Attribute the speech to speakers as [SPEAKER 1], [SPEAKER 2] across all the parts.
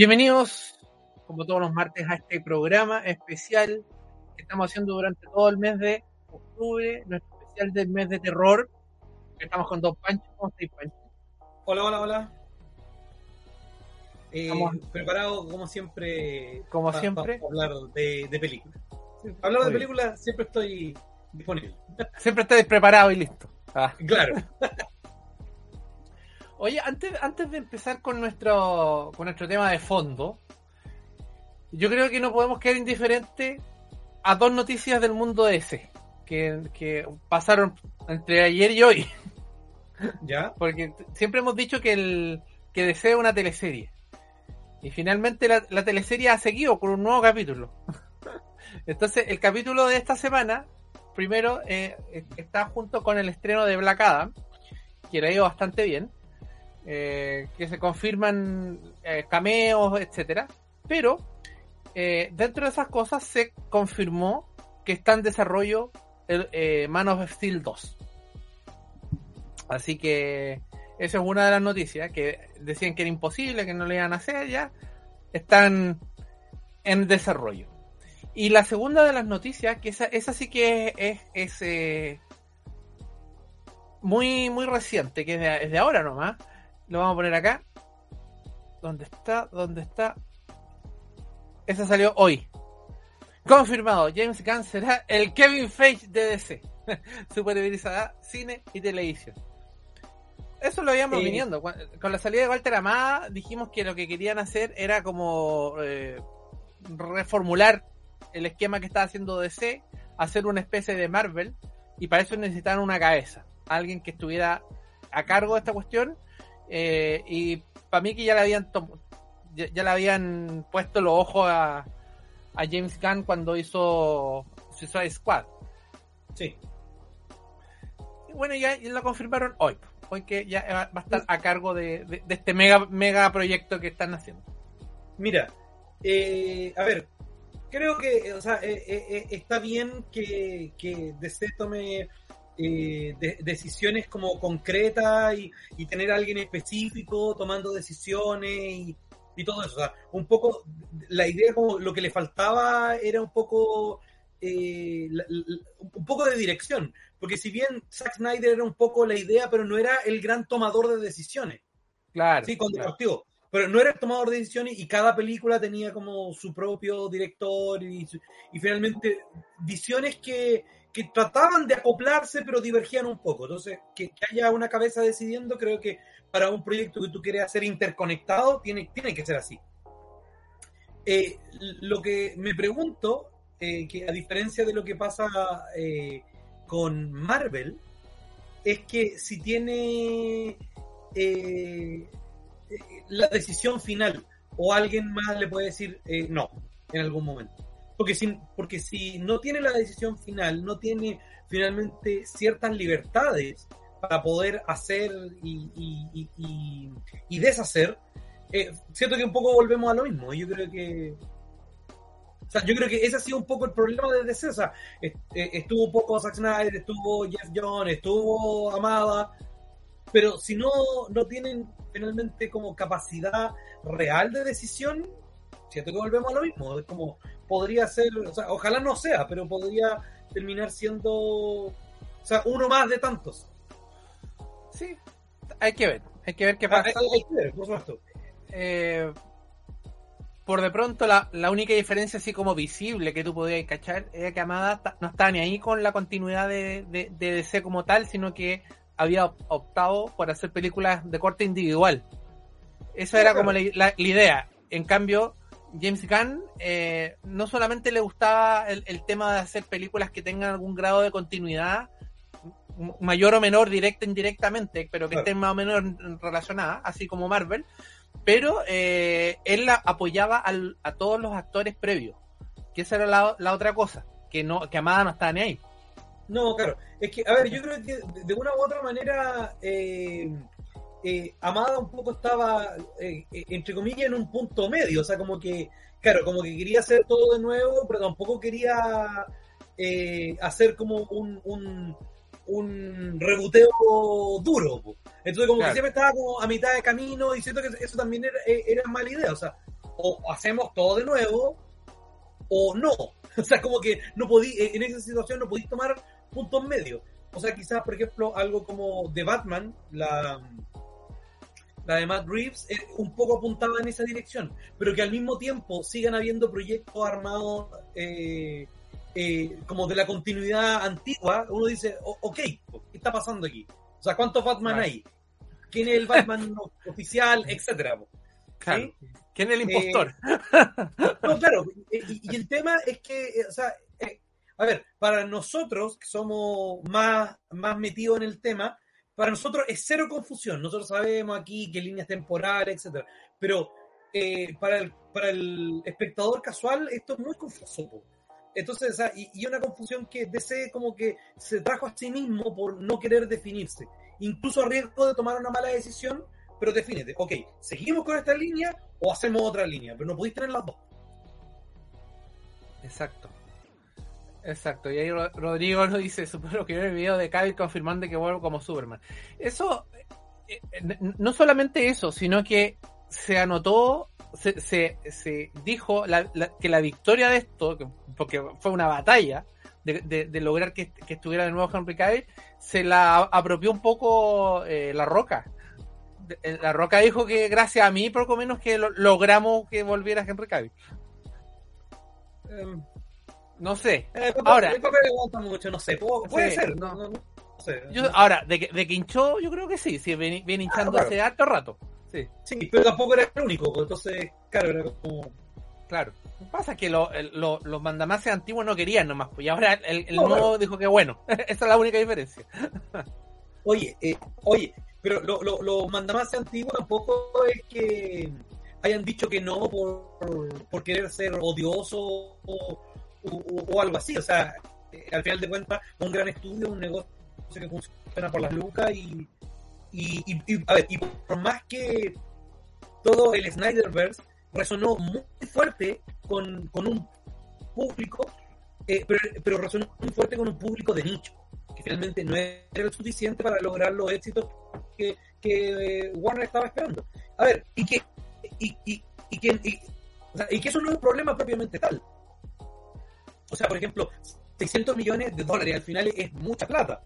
[SPEAKER 1] Bienvenidos, como todos los martes, a este programa especial que estamos haciendo durante todo el mes de octubre, nuestro especial del mes de terror. Estamos con Don Pancho. ¿Cómo estáis, Pancho?
[SPEAKER 2] Hola, hola, hola. Eh, preparado, como siempre,
[SPEAKER 1] como siempre,
[SPEAKER 2] para hablar de, de películas. Hablar de películas siempre estoy disponible.
[SPEAKER 1] Siempre estoy preparado y listo.
[SPEAKER 2] Ah. Claro.
[SPEAKER 1] Oye, antes, antes de empezar con nuestro, con nuestro tema de fondo, yo creo que no podemos quedar indiferentes a dos noticias del mundo ese que, que pasaron entre ayer y hoy.
[SPEAKER 2] ¿Ya?
[SPEAKER 1] Porque siempre hemos dicho que el que desea una teleserie. Y finalmente la, teleserie ha seguido con un nuevo capítulo. Entonces, el capítulo de esta semana, primero, eh, está junto con el estreno de Black Adam, que le ha ido bastante bien. Eh, que se confirman eh, cameos, etcétera. Pero eh, dentro de esas cosas se confirmó que está en desarrollo el Man of Steel 2. Así que esa es una de las noticias que decían que era imposible, que no le iban a hacer ya. Están en desarrollo. Y la segunda de las noticias, que esa, esa sí que es, es, muy, muy reciente, que es de ahora nomás, lo vamos a poner acá. ¿Dónde está? ¿Dónde está? Esa salió hoy. Confirmado, James Gunn será el Kevin Feige de DC. Supervisará cine y televisión. Eso lo habíamos viniendo. Con la salida de Walter Amada dijimos que lo que querían hacer era como eh, reformular el esquema que estaba haciendo DC, hacer una especie de Marvel, y para eso necesitaban una cabeza. Alguien que estuviera a cargo de esta cuestión eh, y para mí que ya le habían ya, le habían puesto los ojos a, a James Gunn cuando hizo Suicide Squad.
[SPEAKER 2] Sí.
[SPEAKER 1] Y bueno, ya, lo confirmaron hoy. Hoy que ya va a estar a cargo de, este mega, mega proyecto que están haciendo.
[SPEAKER 2] Mira, eh, a ver, creo que o sea, eh, está bien que, que DC tome eh, decisiones como concretas y, tener a alguien específico tomando decisiones y, todo eso. O sea, un poco, la idea como lo que le faltaba era un poco, eh, un poco de dirección. Porque si bien Zack Snyder era un poco la idea, pero no era el gran tomador de decisiones.
[SPEAKER 1] Claro.
[SPEAKER 2] Sí, cuando partió. Pero no era el tomador de decisiones y cada película tenía como su propio director y, y finalmente visiones que, que trataban de acoplarse pero divergían un poco. Entonces, que, haya una cabeza decidiendo, creo que para un proyecto que tú quieres hacer interconectado, tiene, tiene que ser así. Eh, lo que me pregunto, eh, que a diferencia de lo que pasa eh, con Marvel, es que si tiene la decisión final o alguien más le puede decir no en algún momento. Porque si, porque si no tiene la decisión final, no tiene finalmente ciertas libertades para poder hacer y, y, deshacer, eh, siento que un poco volvemos a lo mismo. Yo creo que. O sea, yo creo que ese ha sido un poco el problema de DC. O sea, eh, estuvo un poco Zack Snyder, estuvo Jeff Jones, estuvo Amada, pero si no, no tienen finalmente como capacidad real de decisión, siento que volvemos a lo mismo. Es como, podría ser, o sea, ojalá no sea, pero podría terminar siendo, o sea, uno más de tantos.
[SPEAKER 1] Sí, hay que ver, hay que ver qué pasa.
[SPEAKER 2] Ah, hay, que ver, por supuesto.
[SPEAKER 1] Eh, por de pronto, la, única diferencia así como visible que tú podías cachar era que Amada no estaba ni ahí con la continuidad de, de, DC como tal, sino que había optado por hacer películas de corte individual. Esa era como la idea. En cambio, James Gunn eh, no solamente le gustaba el, tema de hacer películas que tengan algún grado de continuidad, mayor o menor, directa o indirectamente, pero que estén más o menos relacionadas, así como Marvel, pero eh, él la apoyaba a todos los actores previos, que esa era la, otra cosa, que no que Amada no estaba ni ahí.
[SPEAKER 2] No, claro, es que, a ver, yo creo que de una u otra manera... Eh eh, Amada un poco estaba, eh, eh, entre comillas, en un punto medio, o sea, como que, claro, como que quería hacer todo de nuevo, pero tampoco quería hacer como un, un, un rebuteo duro. Entonces, como que siempre estaba como a mitad de camino, y siento que eso también era, era mala idea, o sea, o hacemos todo de nuevo o no. O sea, como que no podí, eh, en esa situación no podéis tomar puntos medios. O sea, quizás, por ejemplo, algo como The Batman, la, la de Matt Reeves, eh, un poco apuntaba en esa dirección, pero que al mismo tiempo sigan habiendo proyectos armados eh, como de la continuidad antigua. Uno dice, ok, ¿qué está pasando aquí? O sea, ¿cuántos Batman hay? ¿Quién es el Batman oficial? Etcétera.
[SPEAKER 1] Claro. ¿Quién es el impostor?
[SPEAKER 2] Eh, no, claro. Y, el tema es que, eh, o sea, eh, a ver, para nosotros que somos más, más metidos en el tema, para nosotros es cero confusión. Nosotros sabemos aquí qué líneas temporales, etcétera. Pero para, el, para el espectador casual esto es muy confuso. Entonces, y, y, una confusión que DC como que se trajo a sí mismo por no querer definirse. Incluso a riesgo de tomar una mala decisión pero defínete, ok, ¿seguimos con esta línea o hacemos otra línea? Pero no podéis tener las dos.
[SPEAKER 1] Exacto. Exacto, y ahí Rodrigo nos dice, supongo que el video de Cavill confirmando que vuelvo como Superman. Eso, eh, eh, no solamente eso, sino que se anotó, se, se, dijo que la victoria de esto, porque fue una batalla de, lograr que, estuviera de nuevo Henry Cavill, se la apropió un poco eh, La Roca. La Roca dijo que gracias a mí, poco menos que logramos que volviera Henry Cavill. Em, no sé.
[SPEAKER 2] Eh, ahora, mucho, no sé. Puede, ser. No,
[SPEAKER 1] sé. ahora, de que, de que hinchó, yo creo que sí. Sí, viene, hinchando ah, hace harto rato. Sí.
[SPEAKER 2] sí, pero tampoco era el único. Pues, entonces, claro, era como.
[SPEAKER 1] Claro. Lo que pasa es que los mandamases antiguos no querían nomás. Pues, y ahora el, nuevo dijo que bueno. Esa es la única diferencia.
[SPEAKER 2] oye, eh, oye, pero lo, lo, lo mandamás antiguo tampoco es que hayan dicho que no por, por querer ser odioso o, o, algo así. O sea, eh, al final de cuentas, un gran estudio, un negocio que funciona por las lucas y, y, y, a ver, y por más que todo el Snyderverse resonó muy fuerte con, con un público, eh, pero, pero resonó muy fuerte con un público de nicho que finalmente no era suficiente para lograr los éxitos que, que eh, Warner estaba esperando. A ver, y que, y, y, y que, y, que eso no es un problema propiamente tal. O sea, por ejemplo, 600 millones de dólares al final es mucha plata.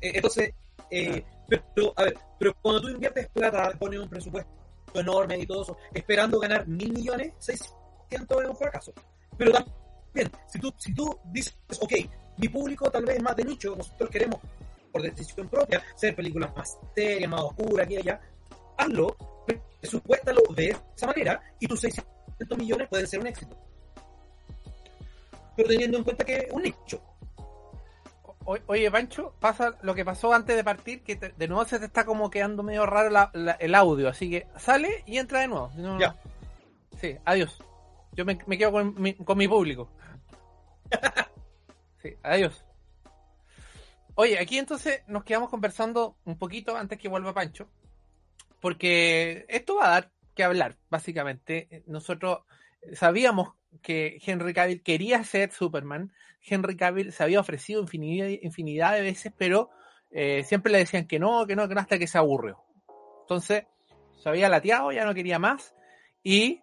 [SPEAKER 2] Eh, entonces, eh, pero, a ver, pero cuando tú inviertes plata, pones un presupuesto enorme y todo eso, esperando ganar mil millones, 600 es un fracaso. Pero también, si tú, si tú dices, ok, mi público tal vez más de nicho, nosotros queremos, por decisión propia, hacer películas más serias, más oscuras, aquí y allá, hazlo, presupuéstalo de esa manera y tus 600 millones pueden ser un éxito. Pero teniendo en cuenta que es un nicho.
[SPEAKER 1] oye, Pancho, pasa lo que pasó antes de partir, que de nuevo se te está como quedando medio raro el audio, así que sale y entra de nuevo.
[SPEAKER 2] ya.
[SPEAKER 1] Sí, adiós. Yo me, quedo con mi, con mi público. adiós. Oye, aquí entonces nos quedamos conversando un poquito antes que vuelva Pancho, porque esto va a dar que hablar, básicamente. Nosotros sabíamos que Henry Cavill quería ser Superman, Henry Cavill se había ofrecido infinidad, de veces, pero eh, siempre le decían que no, que no, que no, hasta que se aburrió. Entonces, se había lateado, ya no quería más, y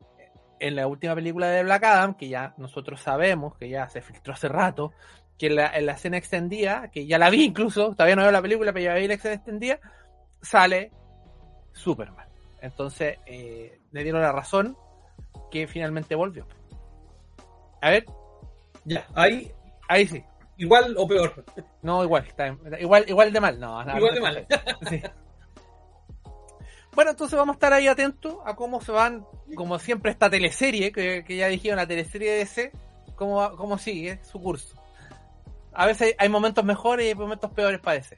[SPEAKER 1] en la última película de Black Adam, que ya nosotros sabemos, que ya se filtró hace rato, que en la, escena extendida, que ya la vi incluso, todavía no veo la película, pero ya vi la escena extendida, sale Superman. Entonces, eh, le dieron la razón que finalmente volvió. A ver.
[SPEAKER 2] Ya, ahí.
[SPEAKER 1] Ahí sí.
[SPEAKER 2] Igual o peor.
[SPEAKER 1] No, igual, está, igual, igual de mal. No,
[SPEAKER 2] igual de mal.
[SPEAKER 1] Bueno, entonces vamos a estar ahí atentos a cómo se van, como siempre, esta teleserie, que, ya dijeron, la teleserie de DC, cómo, cómo sigue su curso a veces hay momentos mejores y hay momentos peores para
[SPEAKER 2] sí,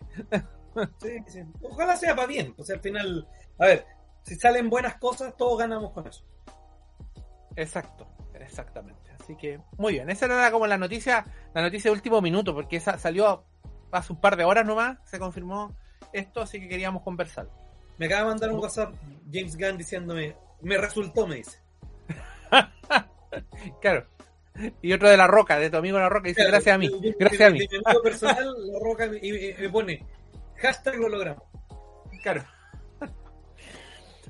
[SPEAKER 2] sí. Ojalá sea para bien. O sea, al final, a ver, si salen buenas cosas, todos ganamos con eso.
[SPEAKER 1] Exacto, exactamente. Así que, muy bien. Esa era como la noticia, la noticia de último minuto, porque esa salió hace un par de horas nomás, se confirmó esto, así que queríamos conversar.
[SPEAKER 2] Me acaba de mandar un WhatsApp James Gunn diciéndome, me resultó, me dice.
[SPEAKER 1] claro, y otro de la roca, de tu amigo la roca, dice gracias a mí. Gracias a mí.
[SPEAKER 2] mi amigo personal, la roca, y me pone hashtag lo logramos.
[SPEAKER 1] Claro.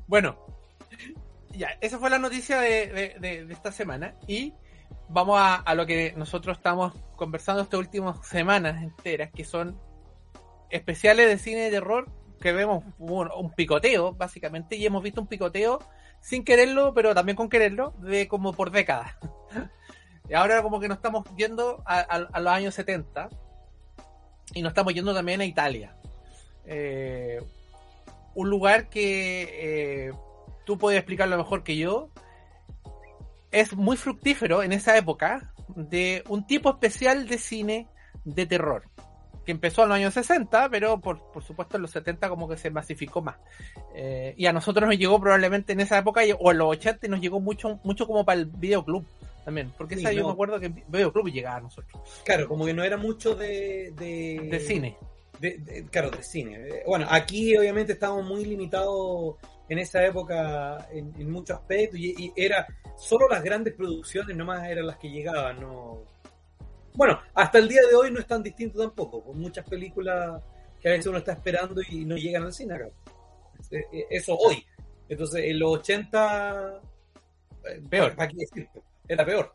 [SPEAKER 1] Bueno, ya, esa fue la noticia de, esta semana. Y vamos a, lo que nosotros estamos conversando estas últimas semanas enteras, que son especiales de cine de terror que vemos un, picoteo, básicamente, y hemos visto un picoteo sin quererlo, pero también con quererlo, de como por décadas. y ahora como que nos estamos yendo a, los años 70 y nos estamos yendo también a Italia. Eh, un lugar que eh, tú puedes explicarlo mejor que yo. Es muy fructífero en esa época de un tipo especial de cine de terror que empezó en los años 60, pero por, supuesto en los 70 como que se masificó más. Eh, y a nosotros nos llegó probablemente en esa época, o en los 80 nos llegó mucho, mucho como para el videoclub también, porque esa yo me acuerdo que el videoclub llegaba a nosotros.
[SPEAKER 2] Claro, como que no era mucho de...
[SPEAKER 1] De, cine.
[SPEAKER 2] claro, de cine. Bueno, aquí obviamente estábamos muy limitados en esa época en, muchos aspectos y, y, era solo las grandes producciones nomás eran las que llegaban, no bueno, hasta el día de hoy no es tan distinto tampoco, con muchas películas que a veces uno está esperando y no llegan al cine acá. Eh, eh, eso hoy. Entonces, en los 80, eh, peor, ¿para decirte? Era peor.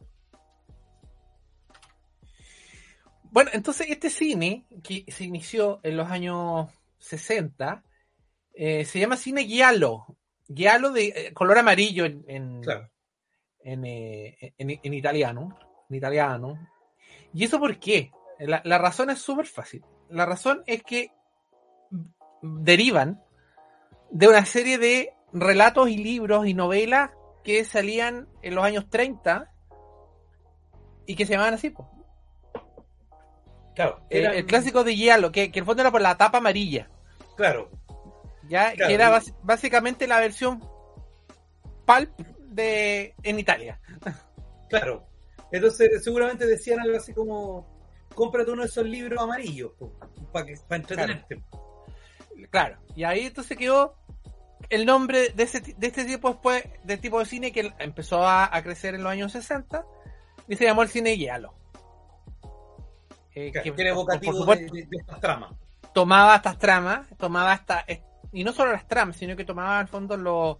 [SPEAKER 1] Bueno, entonces este cine, que se inició en los años 60, se llama cine giallo. Giallo de color amarillo en, en, en, italiano. En italiano. ¿Y eso por qué? La, razón es súper fácil. La razón es que derivan de una serie de relatos y libros y novelas que salían en los años 30 y que se llamaban así. Claro, el, clásico de Giallo, que, que el fondo era por la tapa amarilla.
[SPEAKER 2] Claro.
[SPEAKER 1] Ya, que era básicamente la versión pulp de en Italia.
[SPEAKER 2] Claro. Entonces seguramente decían algo así como, cómprate uno de esos libros amarillos para entretenerte.
[SPEAKER 1] Claro. y ahí entonces quedó el nombre de, ese, de este tipo después, de tipo de cine que empezó a, crecer en los años 60 y se llamó el cine Giallo.
[SPEAKER 2] Eh, que, era evocativo de, estas tramas.
[SPEAKER 1] Tomaba estas tramas, tomaba hasta y no solo las tramas, sino que tomaba al fondo los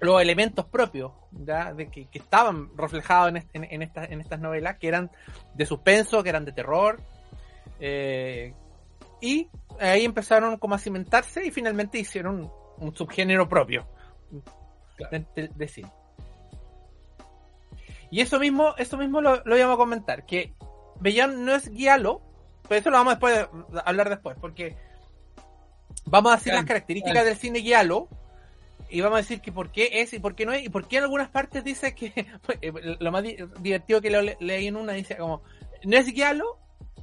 [SPEAKER 1] los elementos propios De que, estaban reflejados en, en, estas novelas, que eran de suspenso, que eran de terror. Eh, y ahí empezaron como a cimentarse y finalmente hicieron un, subgénero propio de, cine. Y eso mismo, eso mismo lo, lo íbamos a comentar, que Bellán no es guialo, pero eso lo vamos a hablar después, porque vamos a decir las características del cine guialo y vamos a decir que por qué es y por qué no es, y por qué en algunas partes dice que eh, lo más divertido que leí en una dice como no es Giallo,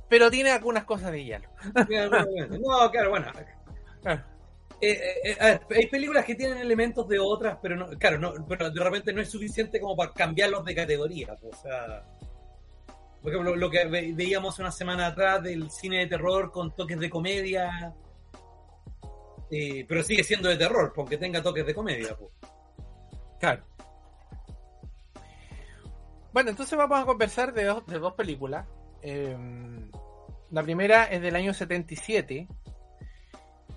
[SPEAKER 1] pero tiene algunas cosas de Giallo.
[SPEAKER 2] no, claro, bueno. Eh, eh, hay películas que tienen elementos de otras, pero no, claro, no, pero de repente no es suficiente como para cambiarlos de categoría. O sea, por ejemplo, lo que veíamos una semana atrás del cine de terror con toques de comedia eh, pero sigue siendo de terror, porque tenga toques de comedia.
[SPEAKER 1] Claro. Bueno, entonces vamos a conversar de dos, de dos películas. Em, la primera es del año 77,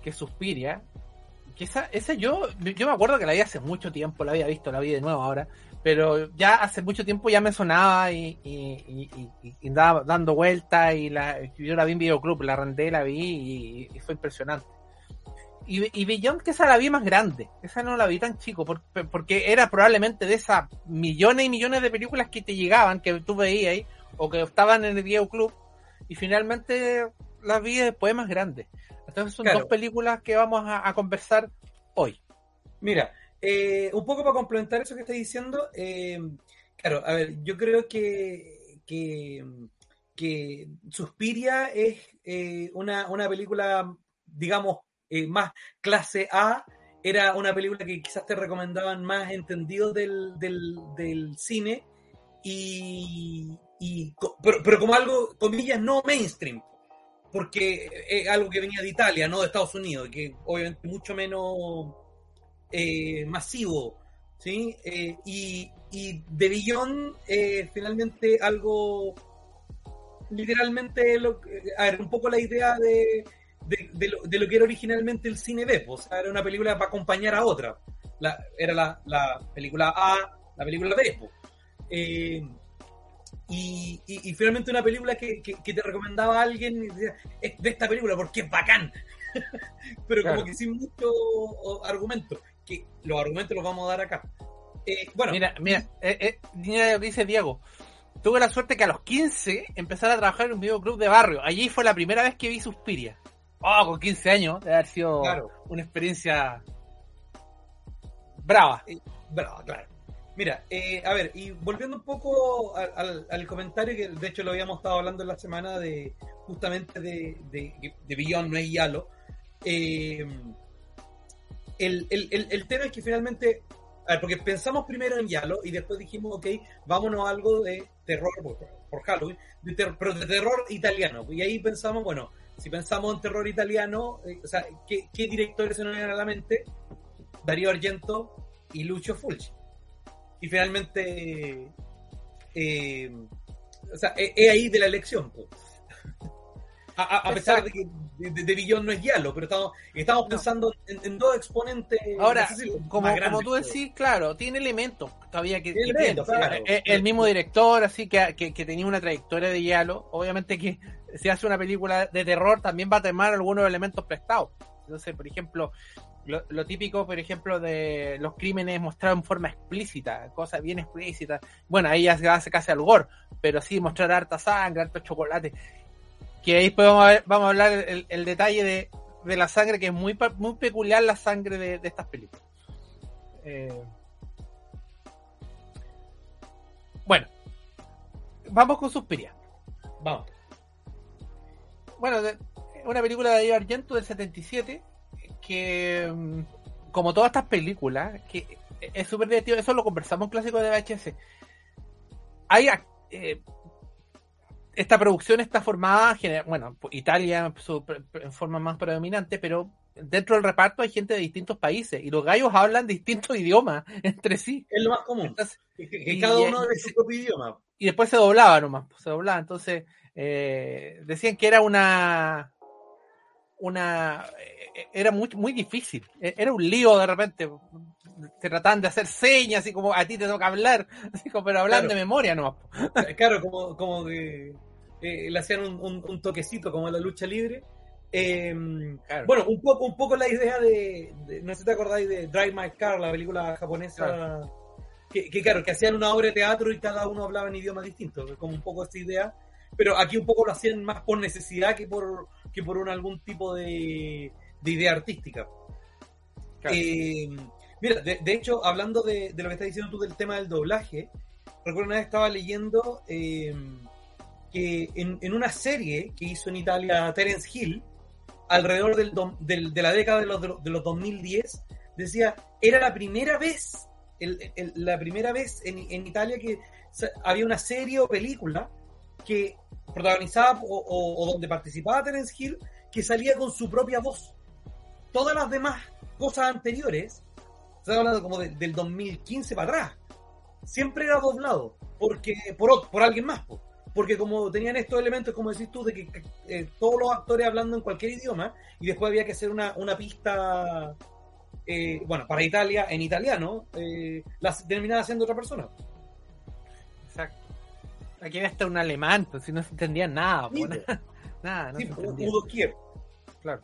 [SPEAKER 1] que es Suspiria. Que esa, esa yo, yo me acuerdo que la vi hace mucho tiempo, la había visto, la vi de nuevo ahora, pero ya hace mucho tiempo ya me sonaba y, y, andaba dando vueltas y la, yo la vi en videoclub, la renté, la vi y fue impresionante. Y, y Beyond, que esa la vi más grande. Esa no la vi tan chico, porque era probablemente de esas millones y millones de películas que te llegaban, que tú veías ahí, o que estaban en el videoclub, y finalmente las vi después más grandes. Entonces son dos películas que vamos a, conversar hoy.
[SPEAKER 2] Mira, eh, un poco para complementar eso que estás diciendo, eh, claro, a ver, yo creo que, que, Suspiria es eh, una, una película, digamos, eh, más clase A, era una película que quizás te recomendaban más entendidos del, del, cine, y, pero, como algo, comillas, no mainstream, porque es algo que venía de Italia, no de Estados Unidos, que obviamente mucho menos eh, masivo, ¿sí? Eh, y, y de Billón, finalmente algo, literalmente, lo, a ver, un poco la idea de de, lo, que era originalmente el cine B, o sea, era una película para acompañar a otra. la, era la, la película A, la película B. po. Eh, y, y- y finalmente una película que, que- que te recomendaba a alguien y decía, "Es de esta película porque es bacán. Pero
[SPEAKER 1] Claro.
[SPEAKER 2] como que sin mucho argumento. Que los argumentos los vamos a dar acá. Eh, bueno,
[SPEAKER 1] Mira, mira, eh, eh, mira lo que dice Diego. Tuve la suerte que a los 15 empezar a trabajar en un videoclub de barrio. Allí fue la primera vez que vi Suspiria. Oh, con 15 años, debe haber sido
[SPEAKER 2] claro.
[SPEAKER 1] una experiencia brava.
[SPEAKER 2] Bravo, claro. Mira, eh, a ver, y volviendo un poco al, al- al comentario que de hecho lo habíamos estado hablando en la semana de justamente de, de, de Beyond No es Yalo, eh, el, el, el, el tema es que finalmente, a ver, porque pensamos primero en Yalo y después dijimos, ok, vámonos a algo de terror por, por Halloween, de ter- pero de terror italiano. Y ahí pensamos, bueno, si pensamos en terror italiano, eh, o sea, ¿qué, directores se nos vienen a la mente? Darío Argento y Lucio Fulci. Y finalmente, eh, o sea, es es ahí de la elección. po. A, a- a pesar de que de, de, de Billón no es Yalo, pero estamos, estamos pensando en, en dos exponentes.
[SPEAKER 1] Ahora,
[SPEAKER 2] no sé si los
[SPEAKER 1] como, como tú
[SPEAKER 2] pero-
[SPEAKER 1] decís, claro, tiene elementos todavía que,
[SPEAKER 2] Tiene
[SPEAKER 1] que
[SPEAKER 2] elementos,
[SPEAKER 1] tiene.
[SPEAKER 2] claro.
[SPEAKER 1] Eh, el mismo director, así que, que, que tenía una trayectoria de Yalo. Obviamente que si hace una película de terror también va a tomar algunos elementos prestados. Entonces, por ejemplo, lo, lo típico, por ejemplo, de los crímenes mostrados en forma explícita, cosas bien explícitas. Bueno, ahí ya se hace casi al gore, pero sí mostrar harta sangre, harto chocolate. Que ahí después vamos a, ver- vamos a hablar el, el detalle de, de la sangre, que es muy, muy peculiar la sangre de, de estas películas. Eh, Bueno, vamos con Suspiria.
[SPEAKER 2] Vamos.
[SPEAKER 1] Bueno, de- una película de Darío Argento del 77 que, mm, como todas estas películas, que es súper divertido, eso lo conversamos en clásico de VHS. Hay, eh, esta producción está formada, bueno, Italia su- en forma más predominante, pero dentro del reparto hay gente de distintos países y los gallos hablan distintos idiomas entre sí.
[SPEAKER 2] Es lo más común.
[SPEAKER 1] Entonces,
[SPEAKER 2] Que, que
[SPEAKER 1] y-
[SPEAKER 2] cada uno
[SPEAKER 1] y-
[SPEAKER 2] de su propio idioma.
[SPEAKER 1] y después se doblaba nomás, pues, se doblaba. Entonces, eh, decían que era una. una eh, era muy, muy difícil. Eh, Era un lío de repente. Se trataban de hacer señas, así como a ti te toca hablar, así como, pero hablan
[SPEAKER 2] Claro.
[SPEAKER 1] de memoria nomás.
[SPEAKER 2] Claro, como, como que eh, le hacían un, un- un toquecito como la lucha libre. Eh,
[SPEAKER 1] Claro.
[SPEAKER 2] Bueno, un poco, un poco la idea de, de- no sé si te acordáis de Drive My Car, la película japonesa, que, que claro, que hacían una obra de teatro y cada uno hablaba en idiomas distintos, como un poco esta idea, pero aquí un poco lo hacían más por necesidad que por, que por un, algún tipo de, de idea artística.
[SPEAKER 1] Claro.
[SPEAKER 2] Eh, mira, de, de hecho, hablando de, de lo que estás diciendo tú del tema del doblaje, recuerdo una vez estaba leyendo eh, que en, en una serie que hizo en Italia Terence Hill, alrededor del, del- de la década de los, de los 2010, decía, era la primera vez, el- el- la primera vez en, en Italia que había una serie o película que protagonizaba o, o- o donde participaba Terence Hill que salía con su propia voz. Todas las demás cosas anteriores, estoy hablando como de- del 2015 para atrás, siempre era doblado porque por, por alguien más. Porque como tenían estos elementos, como decís tú, de que eh, todos los actores hablando en cualquier idioma, y después había que hacer una, una pista, eh, bueno, para Italia, en italiano, eh, la terminaba haciendo otra persona.
[SPEAKER 1] Exacto. Aquí había hasta un alemán, pues si no se entendía nada.
[SPEAKER 2] Sí,
[SPEAKER 1] nada, nada, no
[SPEAKER 2] Sí,
[SPEAKER 1] se entendía. Claro.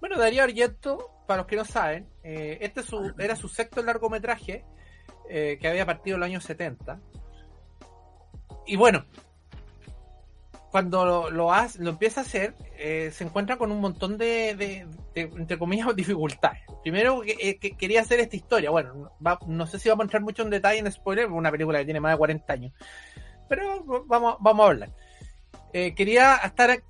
[SPEAKER 1] Bueno, Darío Argento, para los que no saben, eh, este es su- era su sexto largometraje eh, que había partido en los años 70. Y bueno, cuando lo, hace- lo empieza a hacer, eh, se encuentra con un montón de, de- de, entre comillas, dificultades. Primero, que, eh, que quería hacer esta historia. Bueno, no sé si vamos a entrar mucho en detalle en spoiler, una película que tiene más de 40 años. Pero vamos, vamos a hablar. Eh, quería estar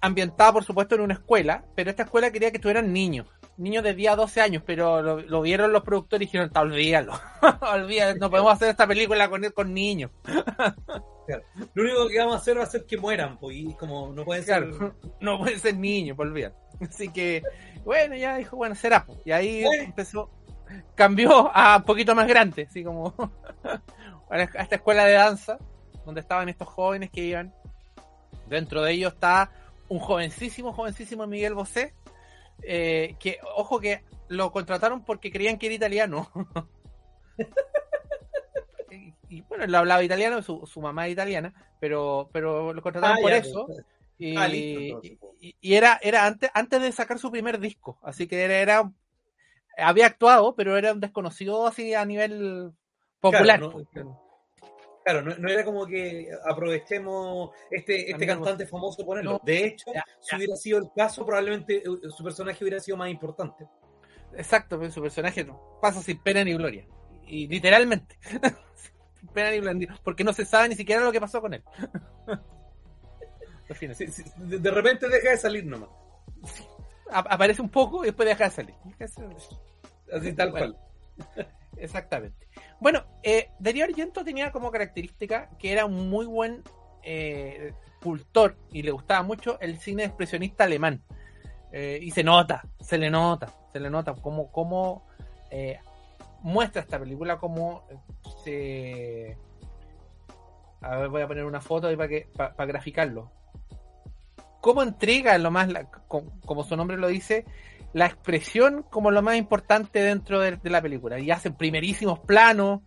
[SPEAKER 1] ambientada, por supuesto, en una escuela, pero esta escuela quería que estuvieran niños, niños de 10 a 12 años, pero lo, lo vieron los productores y dijeron, "Ta, olvídalo, olvídalo, no podemos hacer esta película con, con niños.
[SPEAKER 2] Lo único que vamos a hacer va a ser que mueran, pues, y como no pueden ser.
[SPEAKER 1] Claro, no pueden ser niños, por olvidar. Así que, bueno, ya dijo, bueno, será. pues. Y ahí empezó, cambió a un poquito más grande, así como a esta escuela de danza, donde estaban estos jóvenes que iban. Dentro de ellos está un jovencísimo, jovencísimo Miguel Bosé, eh, que, ojo que lo contrataron porque creían que era italiano. y, y, bueno, él hablaba italiano, su, su mamá es italiana, pero, pero lo contrataron
[SPEAKER 2] Ah,
[SPEAKER 1] por
[SPEAKER 2] ya,
[SPEAKER 1] eso.
[SPEAKER 2] pues.
[SPEAKER 1] Y,
[SPEAKER 2] Ah, listo, pues.
[SPEAKER 1] y- y era, era antes, antes de sacar su primer disco, así que era, era- había actuado, pero era un desconocido así a nivel popular.
[SPEAKER 2] Claro,
[SPEAKER 1] pues.
[SPEAKER 2] Claro, no, no era como que aprovechemos este, este cantante famoso ponerlo.
[SPEAKER 1] no.
[SPEAKER 2] de hecho,
[SPEAKER 1] Ya,
[SPEAKER 2] si hubiera sido el caso, probablemente eh, su personaje hubiera sido más importante.
[SPEAKER 1] Exacto, pero su personaje no- pasa sin pena ni gloria. Y literalmente. sin pena ni gloria. Porque no se sabe ni siquiera lo que pasó con él.
[SPEAKER 2] Sí, sí, de, de repente deja de salir nomás.
[SPEAKER 1] A- aparece un poco y después deja de salir. Deja de salir.
[SPEAKER 2] Así tal
[SPEAKER 1] Bueno.
[SPEAKER 2] cual.
[SPEAKER 1] Exactamente. Bueno, eh, Darío Argento tenía como característica que era un muy buen eh, cultor y le gustaba mucho el cine expresionista alemán. Eh, y se nota, se le nota, se le nota cómo, cómo eh, muestra esta película, cómo se... A ver, voy a poner una foto ahí para que para, graficarlo. Cómo entrega lo más, como su nombre lo dice, la expresión como lo más importante dentro de, de la película. Y hacen primerísimos planos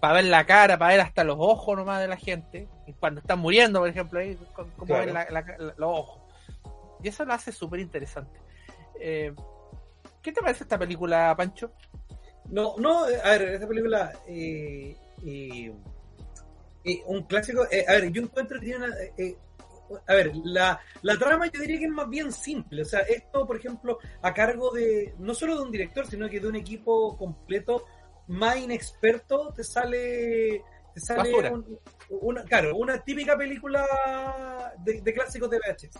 [SPEAKER 1] para ver la cara, para ver hasta los ojos nomás de la gente. Y cuando están muriendo, por ejemplo, ahí, cómo
[SPEAKER 2] Claro.
[SPEAKER 1] ven la- la- la- los ojos. Y eso lo hace súper interesante. Eh, ¿Qué te parece esta película, Pancho?
[SPEAKER 2] No, no, a ver, esta película, eh, eh, eh, un clásico, a ver, yo encuentro que tiene una, a ver, la, la trama yo diría que es más bien simple, o sea, esto, por ejemplo, a cargo de, no solo de un director, sino que de un equipo completo más inexperto, te sale, te sale un- una, claro, una típica película de, de clásicos de VHS.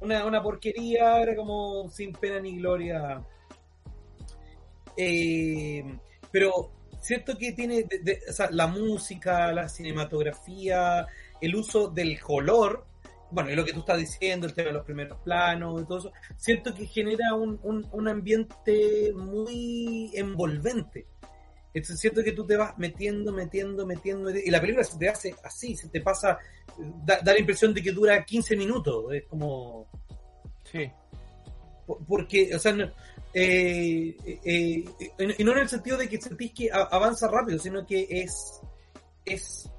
[SPEAKER 2] Una, una porquería, era como sin pena ni gloria. Eh, pero cierto que tiene de- de- o sea, la música, la cinematografía, el uso del color, bueno, y lo que tú estás diciendo, el tema de los primeros planos y todo eso, siento que genera un, un, un ambiente muy envolvente. Entonces siento que tú te vas metiendo, metiendo, metiendo, y la película se te hace así, se te pasa, da, da la impresión de que dura 15 minutos, es como...
[SPEAKER 1] Sí.
[SPEAKER 2] Por- porque, o sea, no, eh, eh, eh, y no en el sentido de que sentís que avanza rápido, sino que es, es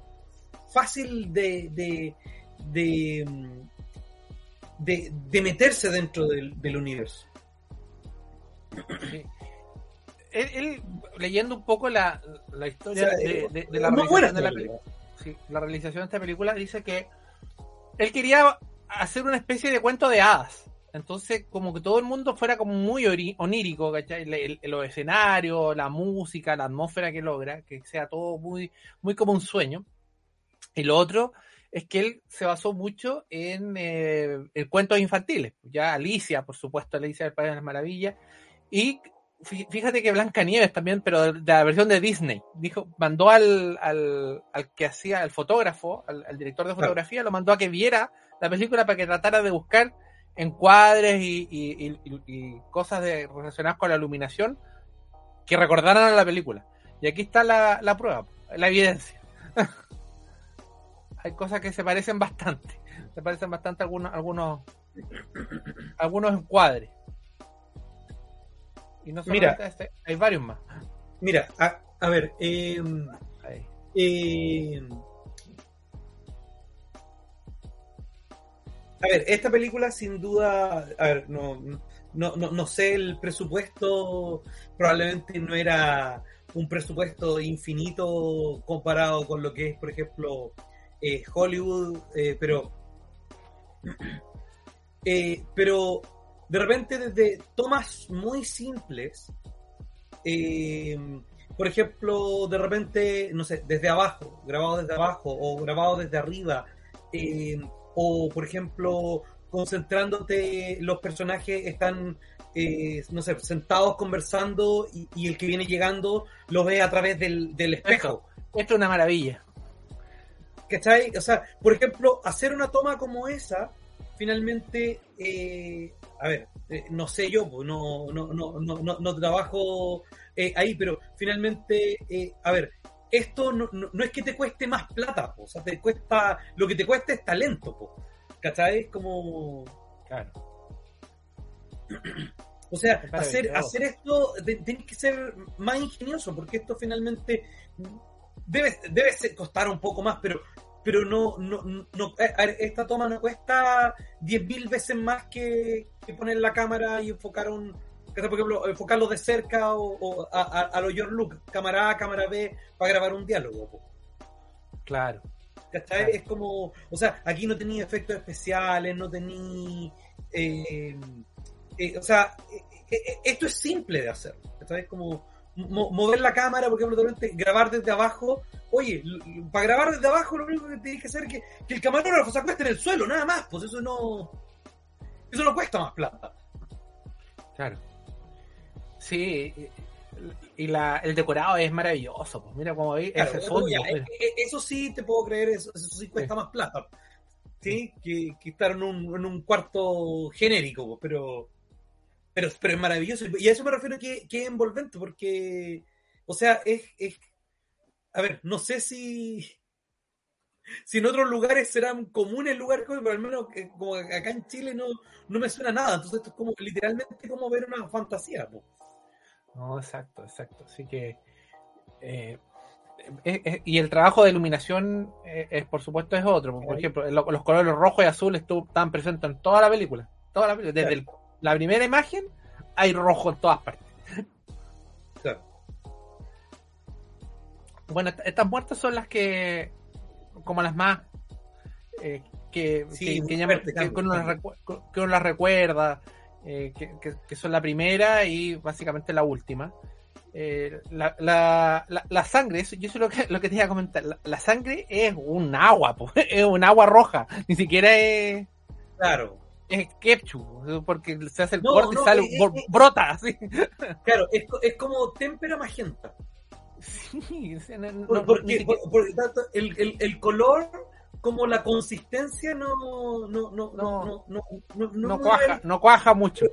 [SPEAKER 2] fácil de, de, de, de, de meterse dentro del, del universo.
[SPEAKER 1] sí. Él, él, leyendo un poco la, la historia
[SPEAKER 2] O sea,
[SPEAKER 1] de, de- de la realización de la
[SPEAKER 2] película.
[SPEAKER 1] película. sí, la realización de esta película dice que él quería hacer una especie de cuento de hadas. Entonces, como que todo el mundo fuera como muy onírico, ¿cachai? El- el- los escenarios, la música, la atmósfera que logra, que sea todo muy, muy como un sueño. Y lo otro es que él se basó mucho en, eh, en cuentos infantiles. Ya Alicia, por supuesto, Alicia del País de las Maravillas. Y fí- fíjate que Blancanieves también, pero de, la versión de Disney. Dijo, mandó al, al, al que hacía, al fotógrafo, al, al director de
[SPEAKER 2] Claro.
[SPEAKER 1] fotografía, lo mandó a que viera la película para que tratara de buscar encuadres y, y, y- y- y cosas de, relacionadas con la iluminación que recordaran a la película. Y aquí está la, la prueba, la evidencia. Hay cosas que se parecen bastante. Se parecen bastante algunos, algunos, algunos encuadres. Y no
[SPEAKER 2] Mira.
[SPEAKER 1] este, hay varios más.
[SPEAKER 2] Mira, a, a ver, eh,
[SPEAKER 1] Ahí.
[SPEAKER 2] eh, a ver, esta película sin duda, a ver, no, no, no, no sé el presupuesto, probablemente no era un presupuesto infinito comparado con lo que es, por ejemplo, eh, Hollywood, eh, pero, eh, pero de repente desde tomas muy simples, eh, por ejemplo, de repente, no sé, desde abajo, grabado desde abajo o grabado desde arriba, eh, o por ejemplo, concentrándote, los personajes están, eh, no sé, sentados conversando y, y el que viene llegando lo ve a través del, del espejo.
[SPEAKER 1] Esto es una maravilla.
[SPEAKER 2] ¿Cachai? O sea, por ejemplo, hacer una toma como esa, finalmente, eh, a ver, eh, no sé yo, pues, no, no, no, no, no, trabajo eh, ahí, pero finalmente, a ver, esto no, no, no es que te cueste más plata, po, o sea, te cuesta, lo que te cuesta es talento, po, ¿cachai? Es como,
[SPEAKER 1] Claro.
[SPEAKER 2] O sea, hacer, hacer esto tiene que ser más ingenioso, porque esto finalmente debe, debe ser- costar un poco más, pero pero no, no, no esta toma no cuesta 10.000 veces más que, que poner la cámara y enfocar un por ejemplo, enfocarlo de cerca o, o a, a, a lo George Lucas, cámara A, cámara B, para grabar un diálogo.
[SPEAKER 1] Claro. Claro.
[SPEAKER 2] Es como, o sea, aquí no tenía efectos especiales, no tenía, eh, eh, o sea, eh, eh, esto es simple de hacer, ¿cachai? Es como mo- mover la cámara, por ejemplo, de repente grabar desde abajo, oye, para grabar desde abajo lo único que tienes que hacer es que, que el camarógrafo se acueste en el suelo, nada más, pues eso no, eso no cuesta más plata.
[SPEAKER 1] Claro. Sí, y- la, el decorado es maravilloso. Pues mira cómo veis
[SPEAKER 2] Claro,
[SPEAKER 1] ese fondo.
[SPEAKER 2] ya,
[SPEAKER 1] mira.
[SPEAKER 2] eh, eh, eso sí te puedo creer, eso, eso sí cuesta más plata. ¿Sí? Que, que estar en un, en un cuarto genérico, pero, pero, pero es maravilloso. Y a eso me refiero que, que es envolvente, porque, o sea, es, es. A ver, no sé si. Si en otros lugares serán comunes lugares, pero al menos que, como acá en Chile no, no me suena nada. Entonces, esto es como literalmente como ver una fantasía.
[SPEAKER 1] No, exacto, exacto. Así que. eh, eh, eh, y el trabajo de iluminación, eh, es, por supuesto, es otro. Por
[SPEAKER 2] Claro.
[SPEAKER 1] ejemplo, lo- los colores rojo y azul estaban presentes en toda la película. Toda la película. Desde el- la primera imagen hay rojo en todas partes.
[SPEAKER 2] Claro.
[SPEAKER 1] Bueno, est- estas muertes son las que. como las más. eh, que,
[SPEAKER 2] Sí,
[SPEAKER 1] que, que llaman-
[SPEAKER 2] fuerte,
[SPEAKER 1] que
[SPEAKER 2] cambio,
[SPEAKER 1] uno las
[SPEAKER 2] cambio.
[SPEAKER 1] recu- que uno las recuerda. eh, que, son la primera y básicamente la última. Eh, la, la, la, la sangre, eso, yo eso es lo que, lo que te iba a comentar. La, la sangre es un agua, po, es un agua roja. Ni siquiera es,
[SPEAKER 2] Claro.
[SPEAKER 1] Es ketchup, porque se hace el
[SPEAKER 2] No,
[SPEAKER 1] corte
[SPEAKER 2] no,
[SPEAKER 1] y sale,
[SPEAKER 2] es-
[SPEAKER 1] bro-
[SPEAKER 2] es-
[SPEAKER 1] brota así.
[SPEAKER 2] Claro, es, es como témpera magenta.
[SPEAKER 1] Sí, no- no-
[SPEAKER 2] Por-
[SPEAKER 1] no,
[SPEAKER 2] porque,
[SPEAKER 1] ni siquiera-
[SPEAKER 2] por- porque tanto el, el, el color como la consistencia no no no no no no, no,
[SPEAKER 1] no
[SPEAKER 2] no-
[SPEAKER 1] cuaja, no cuaja mucho.